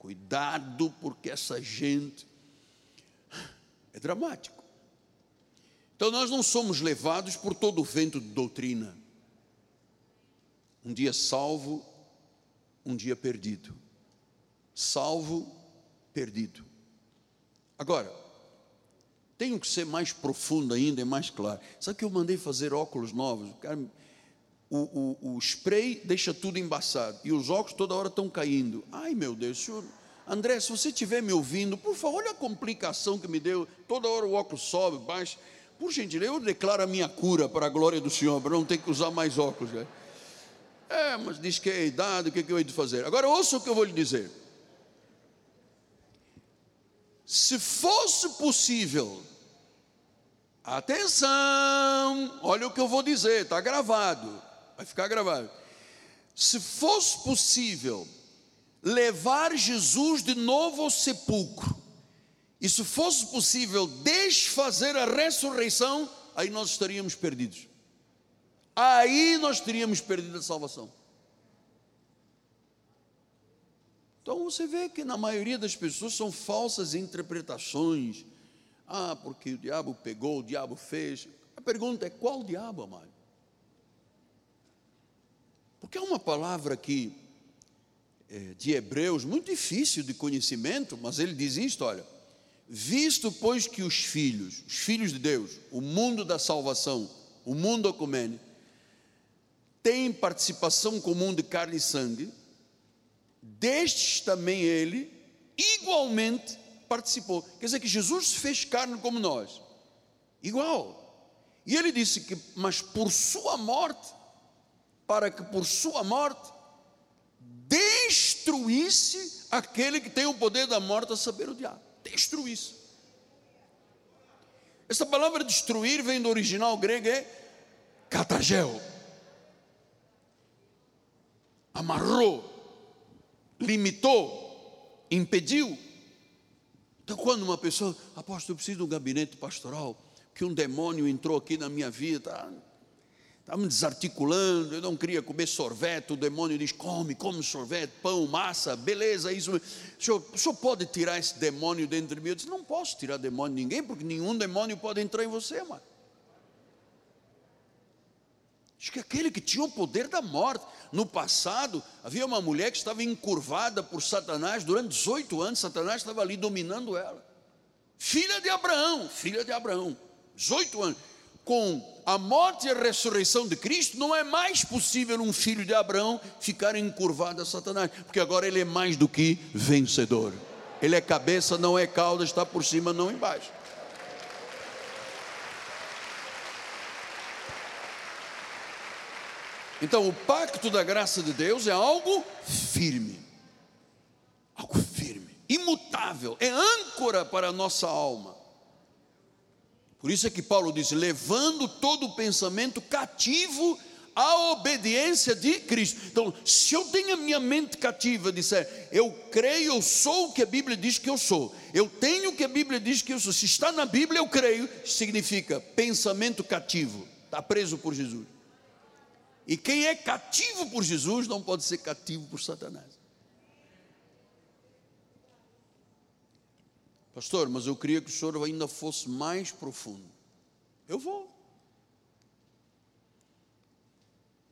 Cuidado, porque essa gente é dramático. Então, nós não somos levados por todo o vento de doutrina. Um dia salvo, um dia perdido. Salvo, perdido. Agora, tenho que ser mais profundo ainda e mais claro. Sabe que eu mandei fazer óculos novos? O, o, o, spray deixa tudo embaçado e os óculos toda hora estão caindo. Ai meu Deus, senhor. André, se você estiver me ouvindo, por favor, olha a complicação que me deu. Toda hora o óculos sobe, baixa. Por gentileza, eu declaro a minha cura para a glória do Senhor, para não ter que usar mais óculos. Né? É, mas diz que é a idade, o que, é que eu hei de fazer? Agora ouça o que eu vou lhe dizer. Se fosse possível, atenção, olha o que eu vou dizer, está gravado, vai ficar gravado. Se fosse possível levar Jesus de novo ao sepulcro, e se fosse possível desfazer a ressurreição, aí nós estaríamos perdidos. Aí nós teríamos perdido a salvação. Então você vê que na maioria das pessoas são falsas interpretações. Ah, porque o diabo pegou, o diabo fez. A pergunta é: qual diabo, amado? Porque é uma palavra que, é, de Hebreus, muito difícil de conhecimento, mas ele diz isto: olha, visto pois que os filhos, os filhos de Deus, o mundo da salvação, o mundo ecumênico, têm participação comum de carne e sangue, destes também ele igualmente participou. Quer dizer que Jesus fez carne como nós, igual. E ele disse que, mas por sua morte, para que por sua morte destruísse aquele que tem o poder da morte, a saber o diabo. Destruísse. Essa palavra destruir vem do original grego é catagel. Amarrou, limitou, impediu. Então, quando uma pessoa, apóstolo, eu preciso de um gabinete pastoral, que um demônio entrou aqui na minha vida, está tá me desarticulando, eu não queria comer sorvete, o demônio diz: come, come sorvete, pão, massa, beleza, isso. O senhor, o senhor pode tirar esse demônio dentro de mim? Eu disse: não posso tirar demônio de ninguém, porque nenhum demônio pode entrar em você, mano. Diz que aquele que tinha o poder da morte. No passado, havia uma mulher que estava encurvada por Satanás durante 18 anos, Satanás estava ali dominando ela. Filha de Abraão, filha de Abraão, 18 anos. Com a morte e a ressurreição de Cristo, não é mais possível um filho de Abraão ficar encurvado a Satanás, porque agora ele é mais do que vencedor. Ele é cabeça, não é cauda, está por cima, não embaixo. Então, o pacto da graça de Deus é algo firme, algo firme, imutável, é âncora para a nossa alma. Por isso é que Paulo diz: levando todo o pensamento cativo à obediência de Cristo. Então, se eu tenho a minha mente cativa, disser, eu creio, eu sou o que a Bíblia diz que eu sou, eu tenho o que a Bíblia diz que eu sou, se está na Bíblia, eu creio, significa pensamento cativo, está preso por Jesus. E quem é cativo por Jesus não pode ser cativo por Satanás. Pastor, mas eu queria que o senhor ainda fosse mais profundo. Eu vou.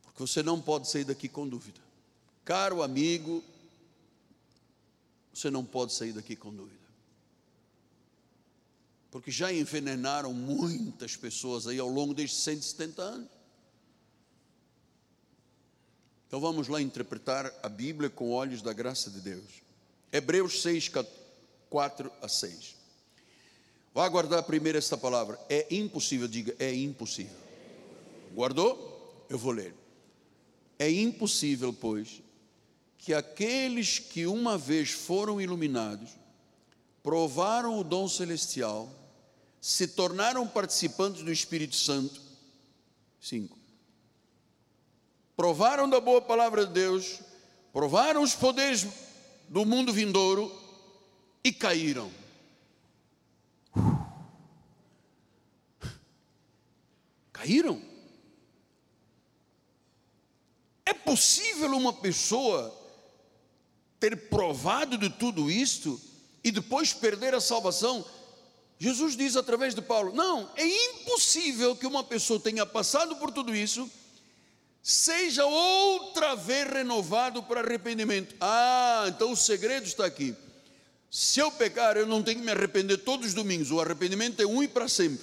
Porque você não pode sair daqui com dúvida. Caro amigo, você não pode sair daqui com dúvida. Porque já envenenaram muitas pessoas aí ao longo destes 170 anos. Então vamos lá interpretar a Bíblia com olhos da graça de Deus. Hebreus 6, 4 a 6. Vá aguardar primeiro esta palavra. É impossível, diga, é impossível. Guardou? Eu vou ler. É impossível, pois, que aqueles que uma vez foram iluminados, provaram o dom celestial, se tornaram participantes do Espírito Santo. 5 provaram da boa palavra de Deus, provaram os poderes do mundo vindouro e caíram. Caíram. É possível uma pessoa ter provado de tudo isto e depois perder a salvação? Jesus diz através de Paulo: não, é impossível que uma pessoa tenha passado por tudo isso seja outra vez renovado para arrependimento. Ah, então o segredo está aqui. Se eu pecar, eu não tenho que me arrepender todos os domingos. O arrependimento é um e para sempre.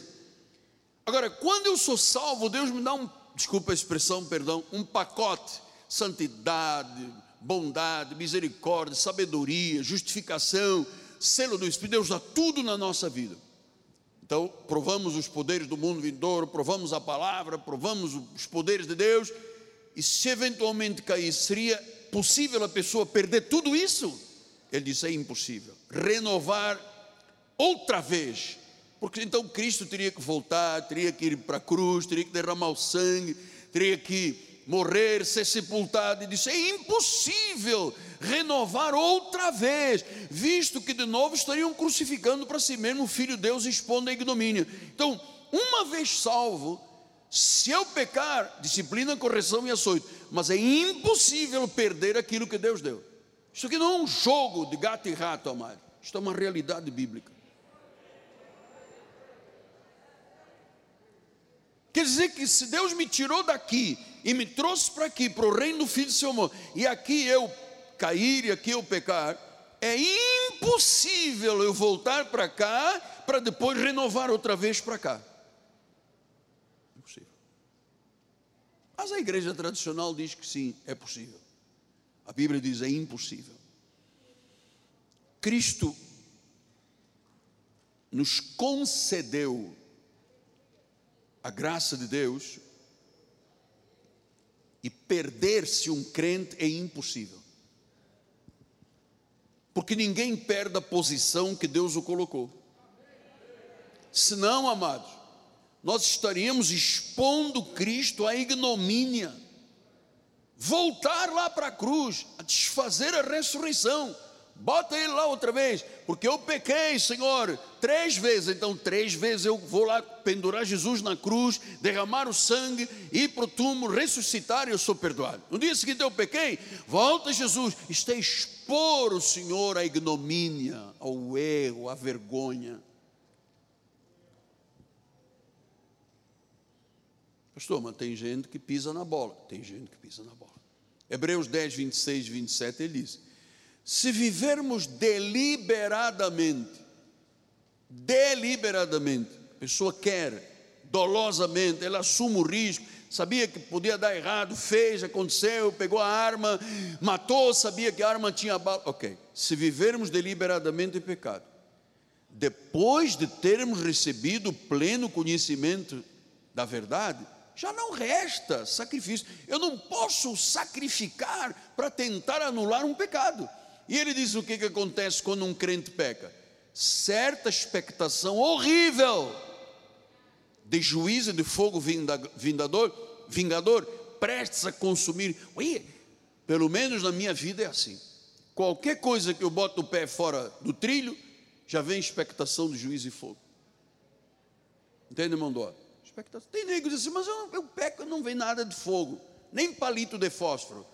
Agora, quando eu sou salvo, Deus me dá um, desculpa a expressão, perdão, um pacote: santidade, bondade, misericórdia, sabedoria, justificação, selo do Espírito. Deus dá tudo na nossa vida. Então, provamos os poderes do mundo vindouro, provamos a palavra, provamos os poderes de Deus e se eventualmente cair, seria possível a pessoa perder tudo isso? Ele disse: é impossível. Renovar outra vez, porque então Cristo teria que voltar, teria que ir para a cruz, teria que derramar o sangue, teria que morrer, ser sepultado. E disse: é impossível renovar outra vez, visto que de novo estariam crucificando para si mesmo o Filho de Deus expondo a ignomínia. Então, uma vez salvo, se eu pecar, disciplina, correção e açoite, mas é impossível perder aquilo que Deus deu. Isso aqui não é um jogo de gato e rato, amado. Isto é uma realidade bíblica. Quer dizer que se Deus me tirou daqui e me trouxe para aqui, para o reino do Filho do seu amor, e aqui eu cair e aqui eu pecar, é impossível eu voltar para cá para depois renovar outra vez para cá. Mas a igreja tradicional diz que sim, é possível. A Bíblia diz é impossível. Cristo nos concedeu a graça de Deus e perder-se um crente é impossível. Porque ninguém perde a posição que Deus o colocou. Senão, amados, nós estaríamos expondo Cristo à ignomínia, voltar lá para a cruz, a desfazer a ressurreição. Bota ele lá outra vez, porque eu pequei, Senhor, três vezes. Então, três vezes eu vou lá pendurar Jesus na cruz, derramar o sangue, ir para o túmulo, ressuscitar e eu sou perdoado. No dia seguinte eu pequei, volta Jesus. Isto é expor o Senhor à ignomínia, ao erro, à vergonha. Pastor, mas tem gente que pisa na bola. Tem gente que pisa na bola. Hebreus 10, 26 e 27, ele diz: Se vivermos deliberadamente, deliberadamente, a pessoa quer, dolosamente, ela assume o risco, sabia que podia dar errado, fez, aconteceu, pegou a arma, matou, sabia que a arma tinha bala. Ok, se vivermos deliberadamente em pecado, depois de termos recebido o pleno conhecimento da verdade, já não resta sacrifício. Eu não posso sacrificar para tentar anular um pecado. E ele diz o que, que acontece quando um crente peca? Certa expectação horrível de juízo de fogo vingador, vingador prestes a consumir. Ui, pelo menos na minha vida é assim. Qualquer coisa que eu boto o pé fora do trilho, já vem expectação de juízo e fogo. Entende, irmão Dó? Expectativa. Tem diz assim, mas eu, eu peco, não vem nada de fogo, nem palito de fósforo.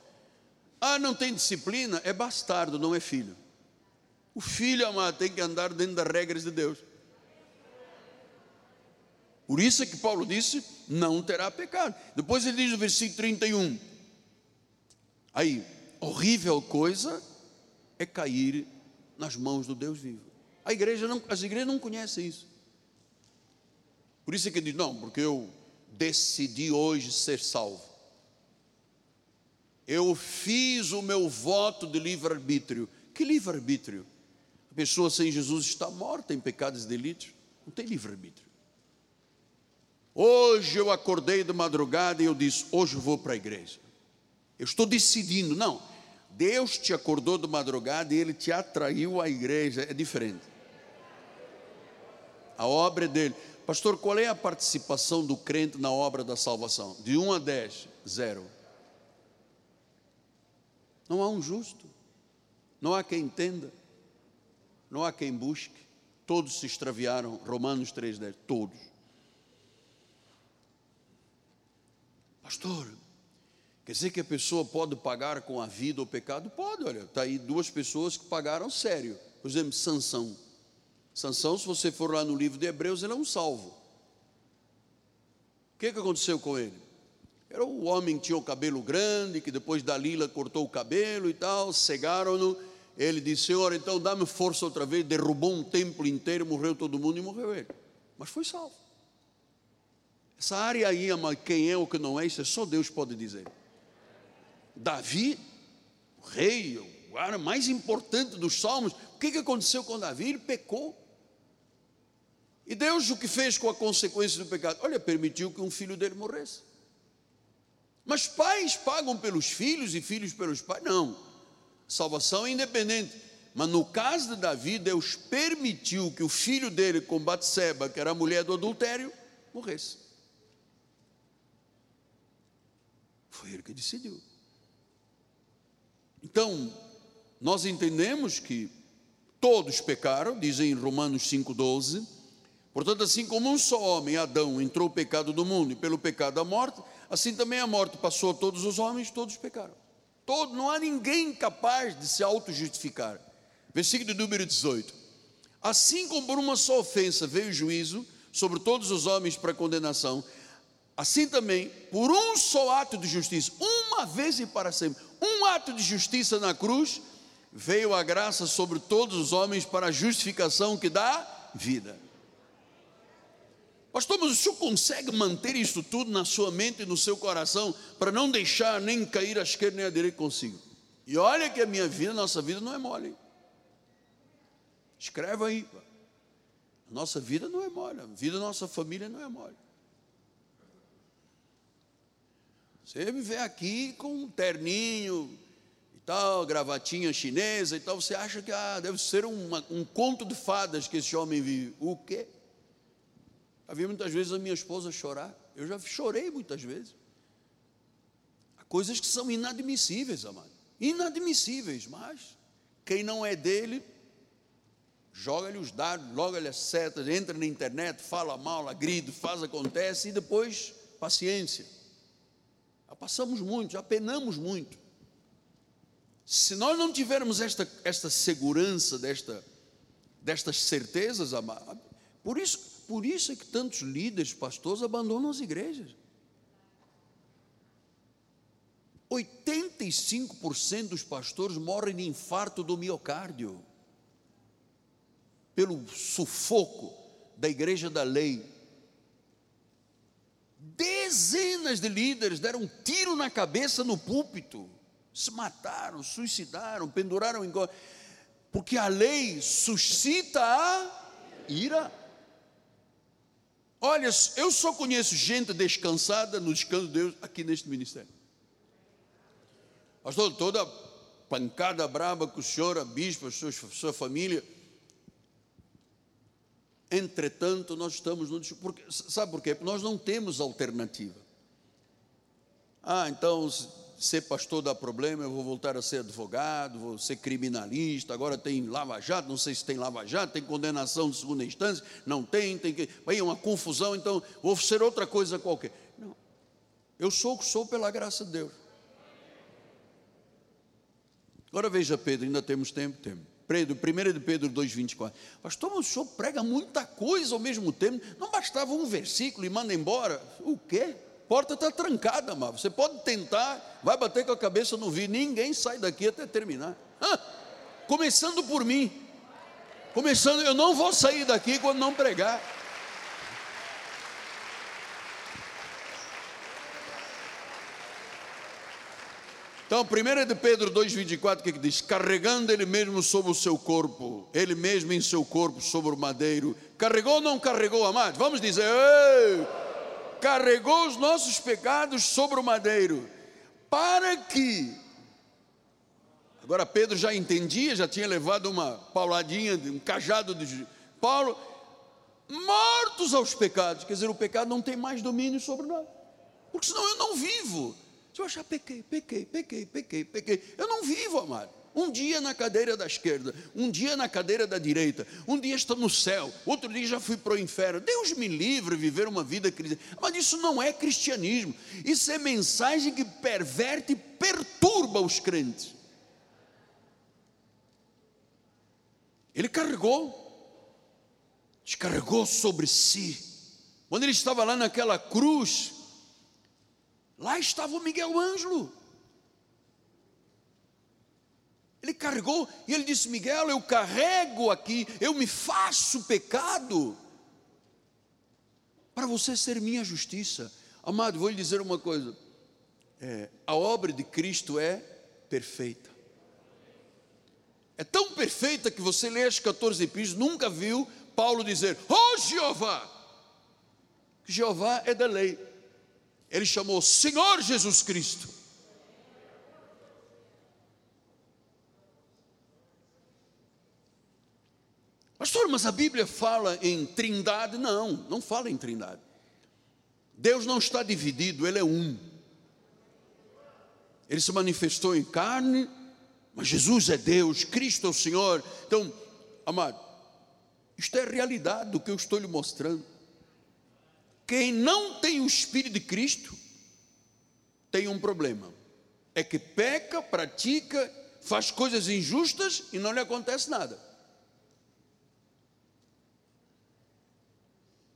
Ah, não tem disciplina? É bastardo, não é filho. O filho amado tem que andar dentro das regras de Deus. Por isso é que Paulo disse: não terá pecado. Depois ele diz no versículo 31. Aí, horrível coisa é cair nas mãos do Deus vivo. A igreja não, as igrejas não conhecem isso. Por isso é que ele diz: não, porque eu decidi hoje ser salvo. Eu fiz o meu voto de livre-arbítrio. Que livre-arbítrio? A pessoa sem Jesus está morta em pecados e delitos. Não tem livre-arbítrio. Hoje eu acordei de madrugada e eu disse: hoje eu vou para a igreja. Eu estou decidindo. Não, Deus te acordou de madrugada e Ele te atraiu à igreja. É diferente. A obra é dele. Pastor, qual é a participação do crente na obra da salvação? De 1 a 10, zero. Não há um justo, não há quem entenda, não há quem busque. Todos se extraviaram. Romanos 3,10. Todos. Pastor, quer dizer que a pessoa pode pagar com a vida o pecado? Pode, olha, está aí duas pessoas que pagaram sério. Por exemplo, Sansão. Sansão, se você for lá no livro de Hebreus, ele é um salvo. O que, que aconteceu com ele? Era o homem que tinha o cabelo grande, que depois Dalila cortou o cabelo e tal, cegaram-no. Ele disse: Senhor, então dá-me força outra vez. Derrubou um templo inteiro, morreu todo mundo e morreu ele. Mas foi salvo. Essa área aí, quem é ou que não é, isso é só Deus pode dizer. Davi, o rei, o cara mais importante dos salmos, o que aconteceu com Davi? Ele pecou. E Deus o que fez com a consequência do pecado? Olha, permitiu que um filho dele morresse. Mas pais pagam pelos filhos e filhos pelos pais? Não. Salvação é independente. Mas no caso de Davi, Deus permitiu que o filho dele com Batseba, que era a mulher do adultério, morresse. Foi ele que decidiu. Então, nós entendemos que todos pecaram, dizem em Romanos 5,12. Portanto, assim como um só homem, Adão, entrou o pecado do mundo e pelo pecado a morte, assim também a morte passou a todos os homens, todos pecaram. Todo, não há ninguém capaz de se auto-justificar. Versículo número 18. Assim como por uma só ofensa veio o juízo sobre todos os homens para condenação, Assim também, por um só ato de justiça, uma vez e para sempre, um ato de justiça na cruz, veio a graça sobre todos os homens para a justificação que dá vida. Pastor, mas o senhor consegue manter isso tudo na sua mente e no seu coração, para não deixar nem cair à esquerda nem à direita consigo? E olha que a minha vida, a nossa vida não é mole. Escreva aí. A nossa vida não é mole, a vida da nossa família não é mole. Você me vê aqui com um terninho e tal, gravatinha chinesa e tal, você acha que ah, deve ser uma, um conto de fadas que esse homem vive. O quê? Vi muitas vezes a minha esposa chorar. Eu já chorei muitas vezes. Há coisas que são inadmissíveis, amado. Inadmissíveis, mas quem não é dele, joga-lhe os dados, loga-lhe as setas, entra na internet, fala mal, grita, faz, acontece e depois paciência. Já passamos muito, já penamos muito. Se nós não tivermos esta, esta segurança, desta, destas certezas, por isso, por isso é que tantos líderes, pastores abandonam as igrejas. 85% dos pastores morrem de infarto do miocárdio, pelo sufoco da igreja da lei, Dezenas de líderes deram um tiro na cabeça no púlpito, se mataram, suicidaram, penduraram em. Porque a lei suscita a ira. Olha, eu só conheço gente descansada no descanso de Deus aqui neste ministério. Pastor, toda pancada braba que o senhor, a bispa, a sua, sua família, Entretanto, nós estamos no. Porque, sabe por quê? Porque nós não temos alternativa. Ah, então, ser pastor dá problema, eu vou voltar a ser advogado, vou ser criminalista, agora tem lava-jato, não sei se tem lava-jato, tem condenação de segunda instância, não tem, tem que. Aí é uma confusão, então vou ser outra coisa qualquer. Não. Eu sou o que sou pela graça de Deus. Agora veja, Pedro, ainda temos tempo? Tempo. Pedro, 1 de Pedro 2,24. Pastor, o senhor prega muita coisa ao mesmo tempo. Não bastava um versículo e manda embora. O quê? Porta está trancada, mas você pode tentar, vai bater com a cabeça no vidro. Ninguém sai daqui até terminar. Ah, começando por mim. Começando, eu não vou sair daqui quando não pregar. Então, 1 de Pedro 2,24, o que, que diz? Carregando ele mesmo sobre o seu corpo, ele mesmo em seu corpo sobre o madeiro. Carregou ou não carregou, amado? Vamos dizer, Ei! Carregou os nossos pecados sobre o madeiro, para que. Agora, Pedro já entendia, já tinha levado uma pauladinha, um cajado de Paulo, mortos aos pecados, quer dizer, o pecado não tem mais domínio sobre nós, porque senão eu não vivo. Se eu achar, pequei, pequei, pequei, pequei, pequei, eu não vivo, amado. Um dia na cadeira da esquerda, um dia na cadeira da direita, um dia estou no céu, outro dia já fui para o inferno. Deus me livre de viver uma vida cristã. Mas isso não é cristianismo. Isso é mensagem que perverte e perturba os crentes. Ele carregou, descarregou sobre si. Quando ele estava lá naquela cruz, Lá estava o Miguel Ângelo. Ele carregou e ele disse: Miguel, eu carrego aqui, eu me faço pecado para você ser minha justiça. Amado, vou lhe dizer uma coisa: é, a obra de Cristo é perfeita. É tão perfeita que você lê as 14 epístolas, nunca viu Paulo dizer: Oh Jeová! Jeová é da lei ele chamou Senhor Jesus Cristo. Pastor, mas a Bíblia fala em trindade? Não, não fala em trindade. Deus não está dividido, Ele é um. Ele se manifestou em carne, mas Jesus é Deus, Cristo é o Senhor. Então, amado, isto é realidade do que eu estou lhe mostrando. Quem não tem o Espírito de Cristo tem um problema. É que peca, pratica, faz coisas injustas e não lhe acontece nada.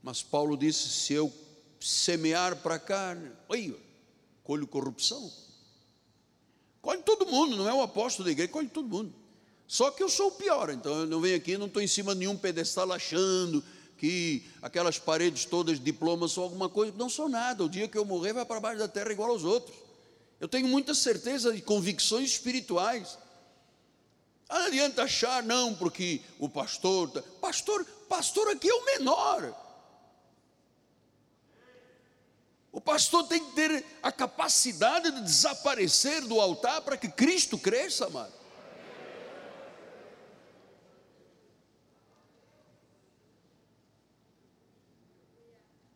Mas Paulo disse: se eu semear para a carne, oi, colho corrupção. Colhe todo mundo, não é o apóstolo da igreja, colhe todo mundo. Só que eu sou o pior, então eu não venho aqui, não estou em cima de nenhum pedestal achando que aquelas paredes todas de diplomas são alguma coisa, não são nada. O dia que eu morrer vai para baixo da terra igual aos outros. Eu tenho muita certeza e convicções espirituais. Não adianta achar, não, porque o pastor, tá, pastor, pastor aqui é o menor. O pastor tem que ter a capacidade de desaparecer do altar para que Cristo cresça, amado.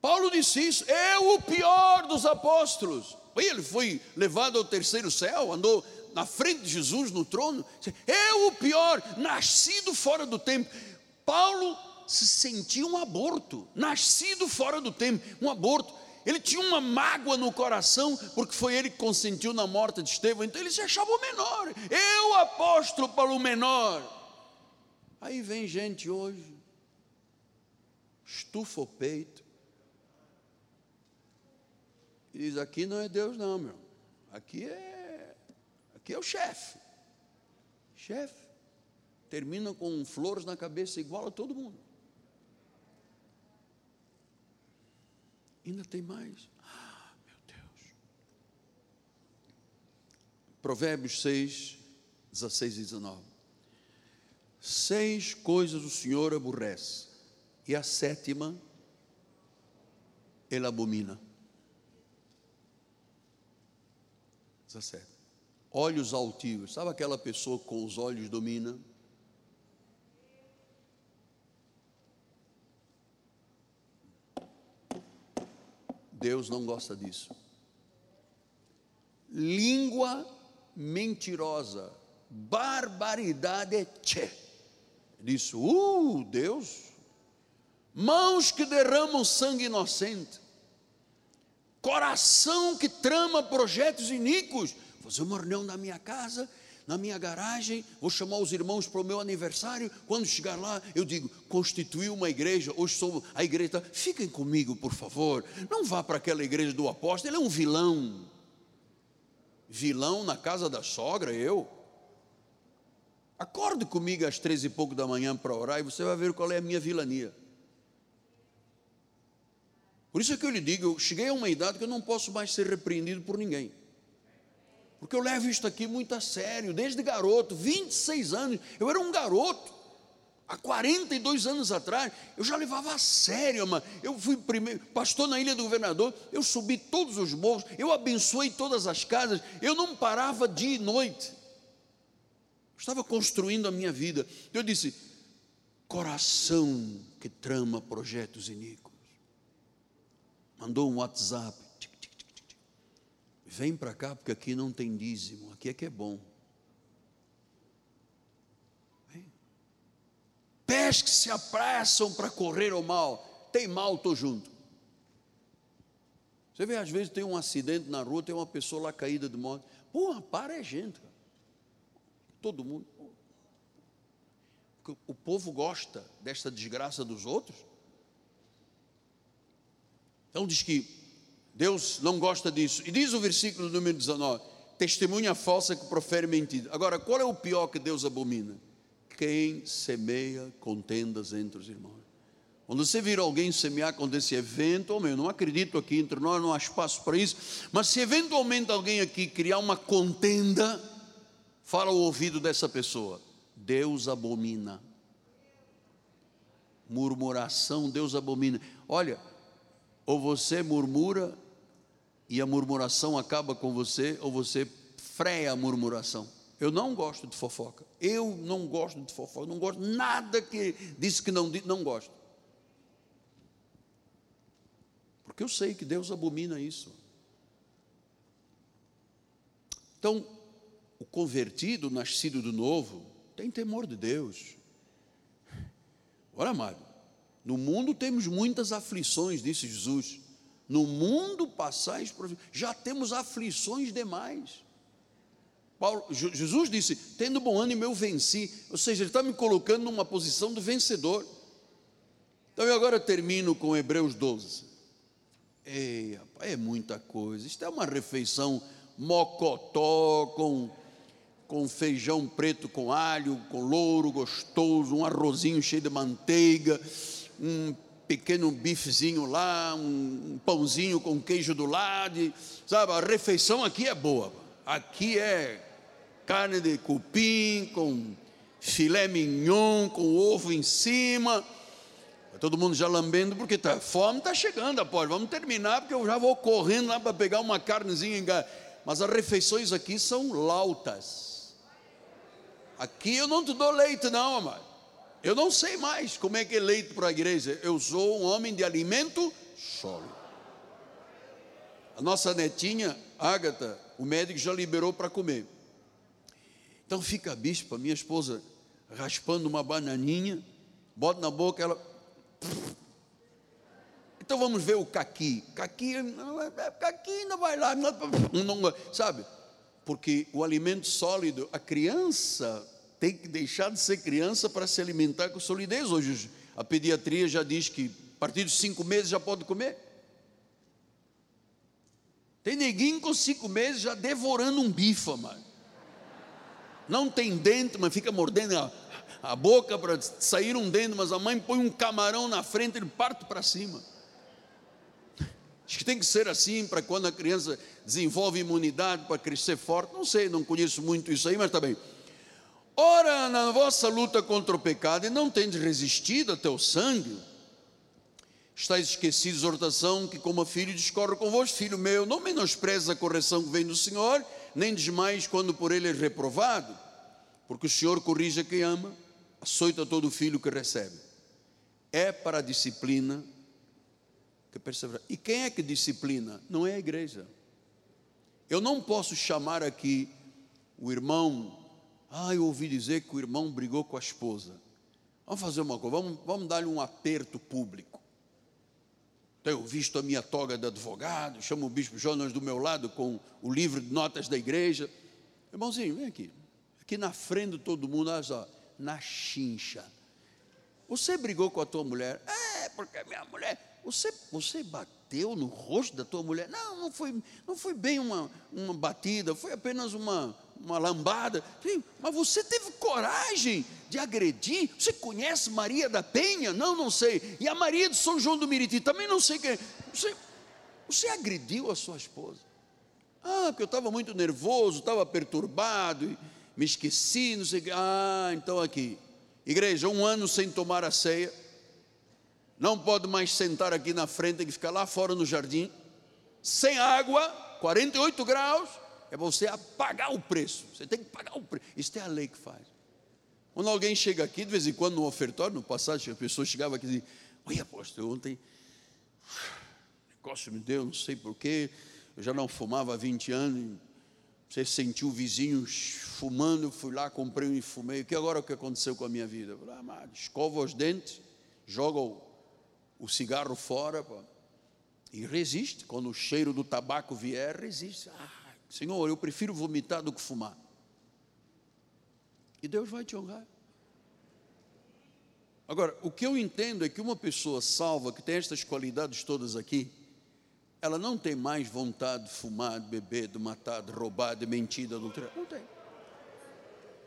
Paulo disse isso, é o pior dos apóstolos. Ele foi levado ao terceiro céu, andou na frente de Jesus no trono. É o pior, nascido fora do tempo. Paulo se sentia um aborto, nascido fora do tempo, um aborto. Ele tinha uma mágoa no coração, porque foi ele que consentiu na morte de Estevão, então ele se achava o menor. Eu, apóstolo, para o menor. Aí vem gente hoje, estufa o peito, e diz: aqui não é Deus, não, meu. Aqui é, aqui é o chefe. Chefe. Termina com flores na cabeça igual a todo mundo. Ainda tem mais. Ah, meu Deus. Provérbios 6, 16 e 19. Seis coisas o Senhor aborrece, e a sétima ele abomina. 17. Olhos altivos. Sabe aquela pessoa com os olhos domina? Deus não gosta disso. Língua mentirosa, barbaridade tchê. Disse, uh, Deus. Mãos que derramam sangue inocente coração que trama projetos iníquos. Fazer uma reunião na minha casa, na minha garagem, vou chamar os irmãos para o meu aniversário. Quando chegar lá, eu digo: constituiu uma igreja, hoje sou a igreja. Fiquem comigo, por favor. Não vá para aquela igreja do apóstolo, ele é um vilão. Vilão na casa da sogra, eu. Acorde comigo às três e pouco da manhã para orar e você vai ver qual é a minha vilania. Por isso é que eu lhe digo, eu cheguei a uma idade que eu não posso mais ser repreendido por ninguém. Porque eu levo isto aqui muito a sério, desde garoto, 26 anos, eu era um garoto. Há 42 anos atrás, eu já levava a sério, mano. Eu fui primeiro, pastor na Ilha do Governador, eu subi todos os morros, eu abençoei todas as casas, eu não parava dia e noite. Eu estava construindo a minha vida. Eu disse: coração que trama projetos iníquos mandou um WhatsApp. Vem para cá, porque aqui não tem dízimo, aqui é que é bom. Pés que se apressam para correr ao mal, tem mal, estou junto. Você vê, às vezes tem um acidente na rua, tem uma pessoa lá caída de moto. Porra, para é gente. Todo mundo. O povo gosta desta desgraça dos outros. Então diz que Deus não gosta disso. E diz o versículo número 19: testemunha falsa que profere mentira. Agora, qual é o pior que Deus abomina? Quem semeia contendas entre os irmãos. Quando você vir alguém semear esse evento, eu não acredito aqui entre nós, não há espaço para isso, mas se eventualmente alguém aqui criar uma contenda, fala o ouvido dessa pessoa, Deus abomina. Murmuração, Deus abomina. Olha, ou você murmura e a murmuração acaba com você, ou você freia a murmuração. Eu não gosto de fofoca. Eu não gosto de fofoca. Não gosto nada que disse que não não gosto. Porque eu sei que Deus abomina isso. Então, o convertido, nascido do novo, tem temor de Deus. Olha, amado, no mundo temos muitas aflições, disse Jesus. No mundo passais por já temos aflições demais. Paulo, Jesus disse: tendo bom ânimo, eu venci. Ou seja, ele está me colocando numa posição de vencedor. Então eu agora termino com Hebreus 12. Ei, é muita coisa. Isto é uma refeição mocotó com com feijão preto com alho, com louro gostoso, um arrozinho cheio de manteiga um pequeno bifezinho lá, um pãozinho com queijo do lado, sabe? A refeição aqui é boa. Aqui é carne de cupim com filé mignon com ovo em cima. Todo mundo já lambendo porque tá fome está chegando, pode. Vamos terminar porque eu já vou correndo lá para pegar uma carnezinha. Mas as refeições aqui são lautas. Aqui eu não te dou leite não, amado. Eu não sei mais como é que é leite para a igreja. Eu sou um homem de alimento sólido. A nossa netinha, Ágata, o médico já liberou para comer. Então fica a bispa, minha esposa, raspando uma bananinha, bota na boca, ela. Então vamos ver o caqui. Caqui, caqui não vai lá, sabe? Porque o alimento sólido, a criança tem que deixar de ser criança para se alimentar com solidez. Hoje a pediatria já diz que a partir de cinco meses já pode comer. Tem neguinho com cinco meses já devorando um bife, mano. Não tem dente, mas fica mordendo a, a boca para sair um dente, mas a mãe põe um camarão na frente, ele parte para cima. Acho que tem que ser assim para quando a criança desenvolve imunidade para crescer forte. Não sei, não conheço muito isso aí, mas está bem. Ora, na vossa luta contra o pecado, e não tendes resistido até o sangue, estáis esquecidos, exortação que, como filho, discorre convosco, filho meu, não menospreza a correção que vem do Senhor, nem desmais quando por ele é reprovado, porque o Senhor corrige a quem ama, açoita todo filho que recebe. É para a disciplina que persevera. E quem é que disciplina? Não é a igreja. Eu não posso chamar aqui o irmão ah, eu ouvi dizer que o irmão brigou com a esposa. Vamos fazer uma coisa, vamos, vamos dar-lhe um aperto público. Tenho visto a minha toga de advogado, chamo o bispo Jonas do meu lado com o livro de notas da igreja. Irmãozinho, vem aqui. aqui na frente de todo mundo, olha só, na chincha. Você brigou com a tua mulher? É, porque minha mulher. Você, você bateu no rosto da tua mulher? Não, não foi, não foi bem uma, uma batida, foi apenas uma, uma lambada. Mas você teve coragem de agredir? Você conhece Maria da Penha? Não, não sei. E a Maria de São João do Miriti? Também não sei quem. Você, você agrediu a sua esposa? Ah, porque eu estava muito nervoso, estava perturbado, me esqueci, não sei o que. Ah, então aqui. Igreja, um ano sem tomar a ceia. Não pode mais sentar aqui na frente, tem que ficar lá fora no jardim. Sem água, 48 graus. É você pagar o preço. Você tem que pagar o preço. Isso é a lei que faz. Quando alguém chega aqui, de vez em quando no ofertório, no passado, as pessoas chegavam aqui e diziam: Oi, apóstolo, ontem negócio me deu, não sei porquê eu já não fumava há 20 anos. Você sentiu o vizinho fumando, fui lá, comprei um e fumei. O que agora o que aconteceu com a minha vida? Eu falei, ah, escova os dentes, joga o, o cigarro fora pô, e resiste. Quando o cheiro do tabaco vier, resiste. Ah, Senhor, eu prefiro vomitar do que fumar. E Deus vai te honrar. Agora, o que eu entendo é que uma pessoa salva, que tem estas qualidades todas aqui, ela não tem mais vontade de fumar, de beber, de matar, de roubar, de mentir, de adulterar. Não tem.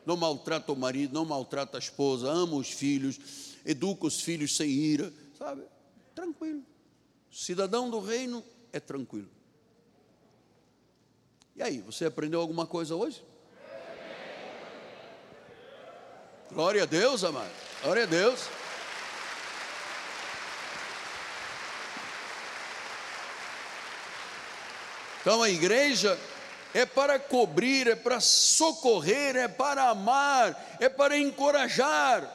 Não maltrata o marido, não maltrata a esposa, ama os filhos, educa os filhos sem ira, sabe? Tranquilo. Cidadão do reino é tranquilo. E aí, você aprendeu alguma coisa hoje? Glória a Deus, amado. Glória a Deus. Então a igreja é para cobrir, é para socorrer, é para amar, é para encorajar.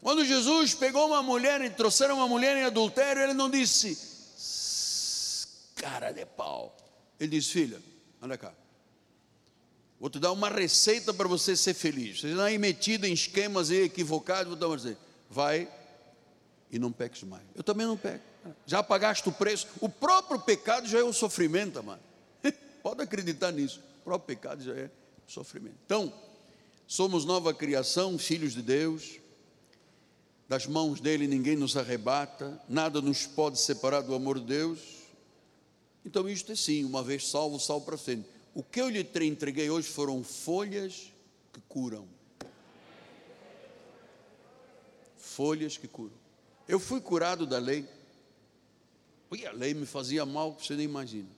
Quando Jesus pegou uma mulher e trouxeram uma mulher em adultério, ele não disse, cara de pau. Ele disse, filha, olha cá, vou te dar uma receita para você ser feliz. Você está aí metido em esquemas equivocados, vou dar uma receita. Vai e não peques mais. Eu também não peco já pagaste o preço. O próprio pecado já é um sofrimento, mano. Pode acreditar nisso. O próprio pecado já é sofrimento. Então, somos nova criação, filhos de Deus. Das mãos dele ninguém nos arrebata, nada nos pode separar do amor de Deus. Então, isto é sim, uma vez salvo, salvo para sempre. O que eu lhe entreguei hoje foram folhas que curam. Folhas que curam. Eu fui curado da lei. E a lei me fazia mal você nem imagina.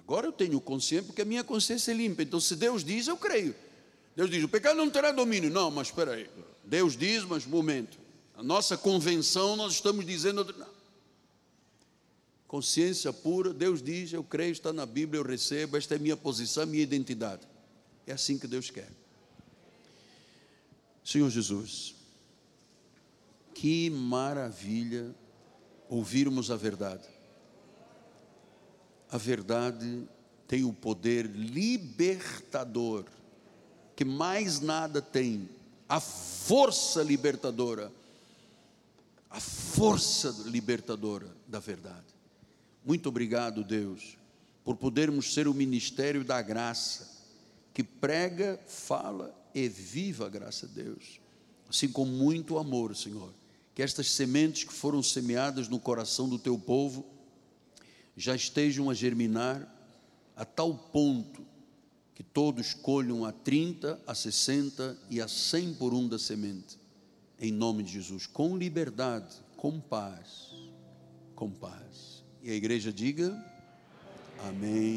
Agora eu tenho consciência porque a minha consciência é limpa. Então, se Deus diz, eu creio. Deus diz: o pecado não terá domínio. Não, mas espera aí. Deus diz, mas momento. A nossa convenção, nós estamos dizendo. Não. Consciência pura, Deus diz, eu creio, está na Bíblia, eu recebo, esta é minha posição, minha identidade. É assim que Deus quer. Senhor Jesus, que maravilha ouvirmos a verdade. A verdade tem o poder libertador, que mais nada tem, a força libertadora, a força libertadora da verdade. Muito obrigado, Deus, por podermos ser o ministério da graça, que prega, fala e viva a graça de Deus, assim com muito amor, Senhor que estas sementes que foram semeadas no coração do teu povo já estejam a germinar a tal ponto que todos colham a 30, a 60 e a 100 por um da semente. Em nome de Jesus, com liberdade, com paz, com paz. E a igreja diga: Amém.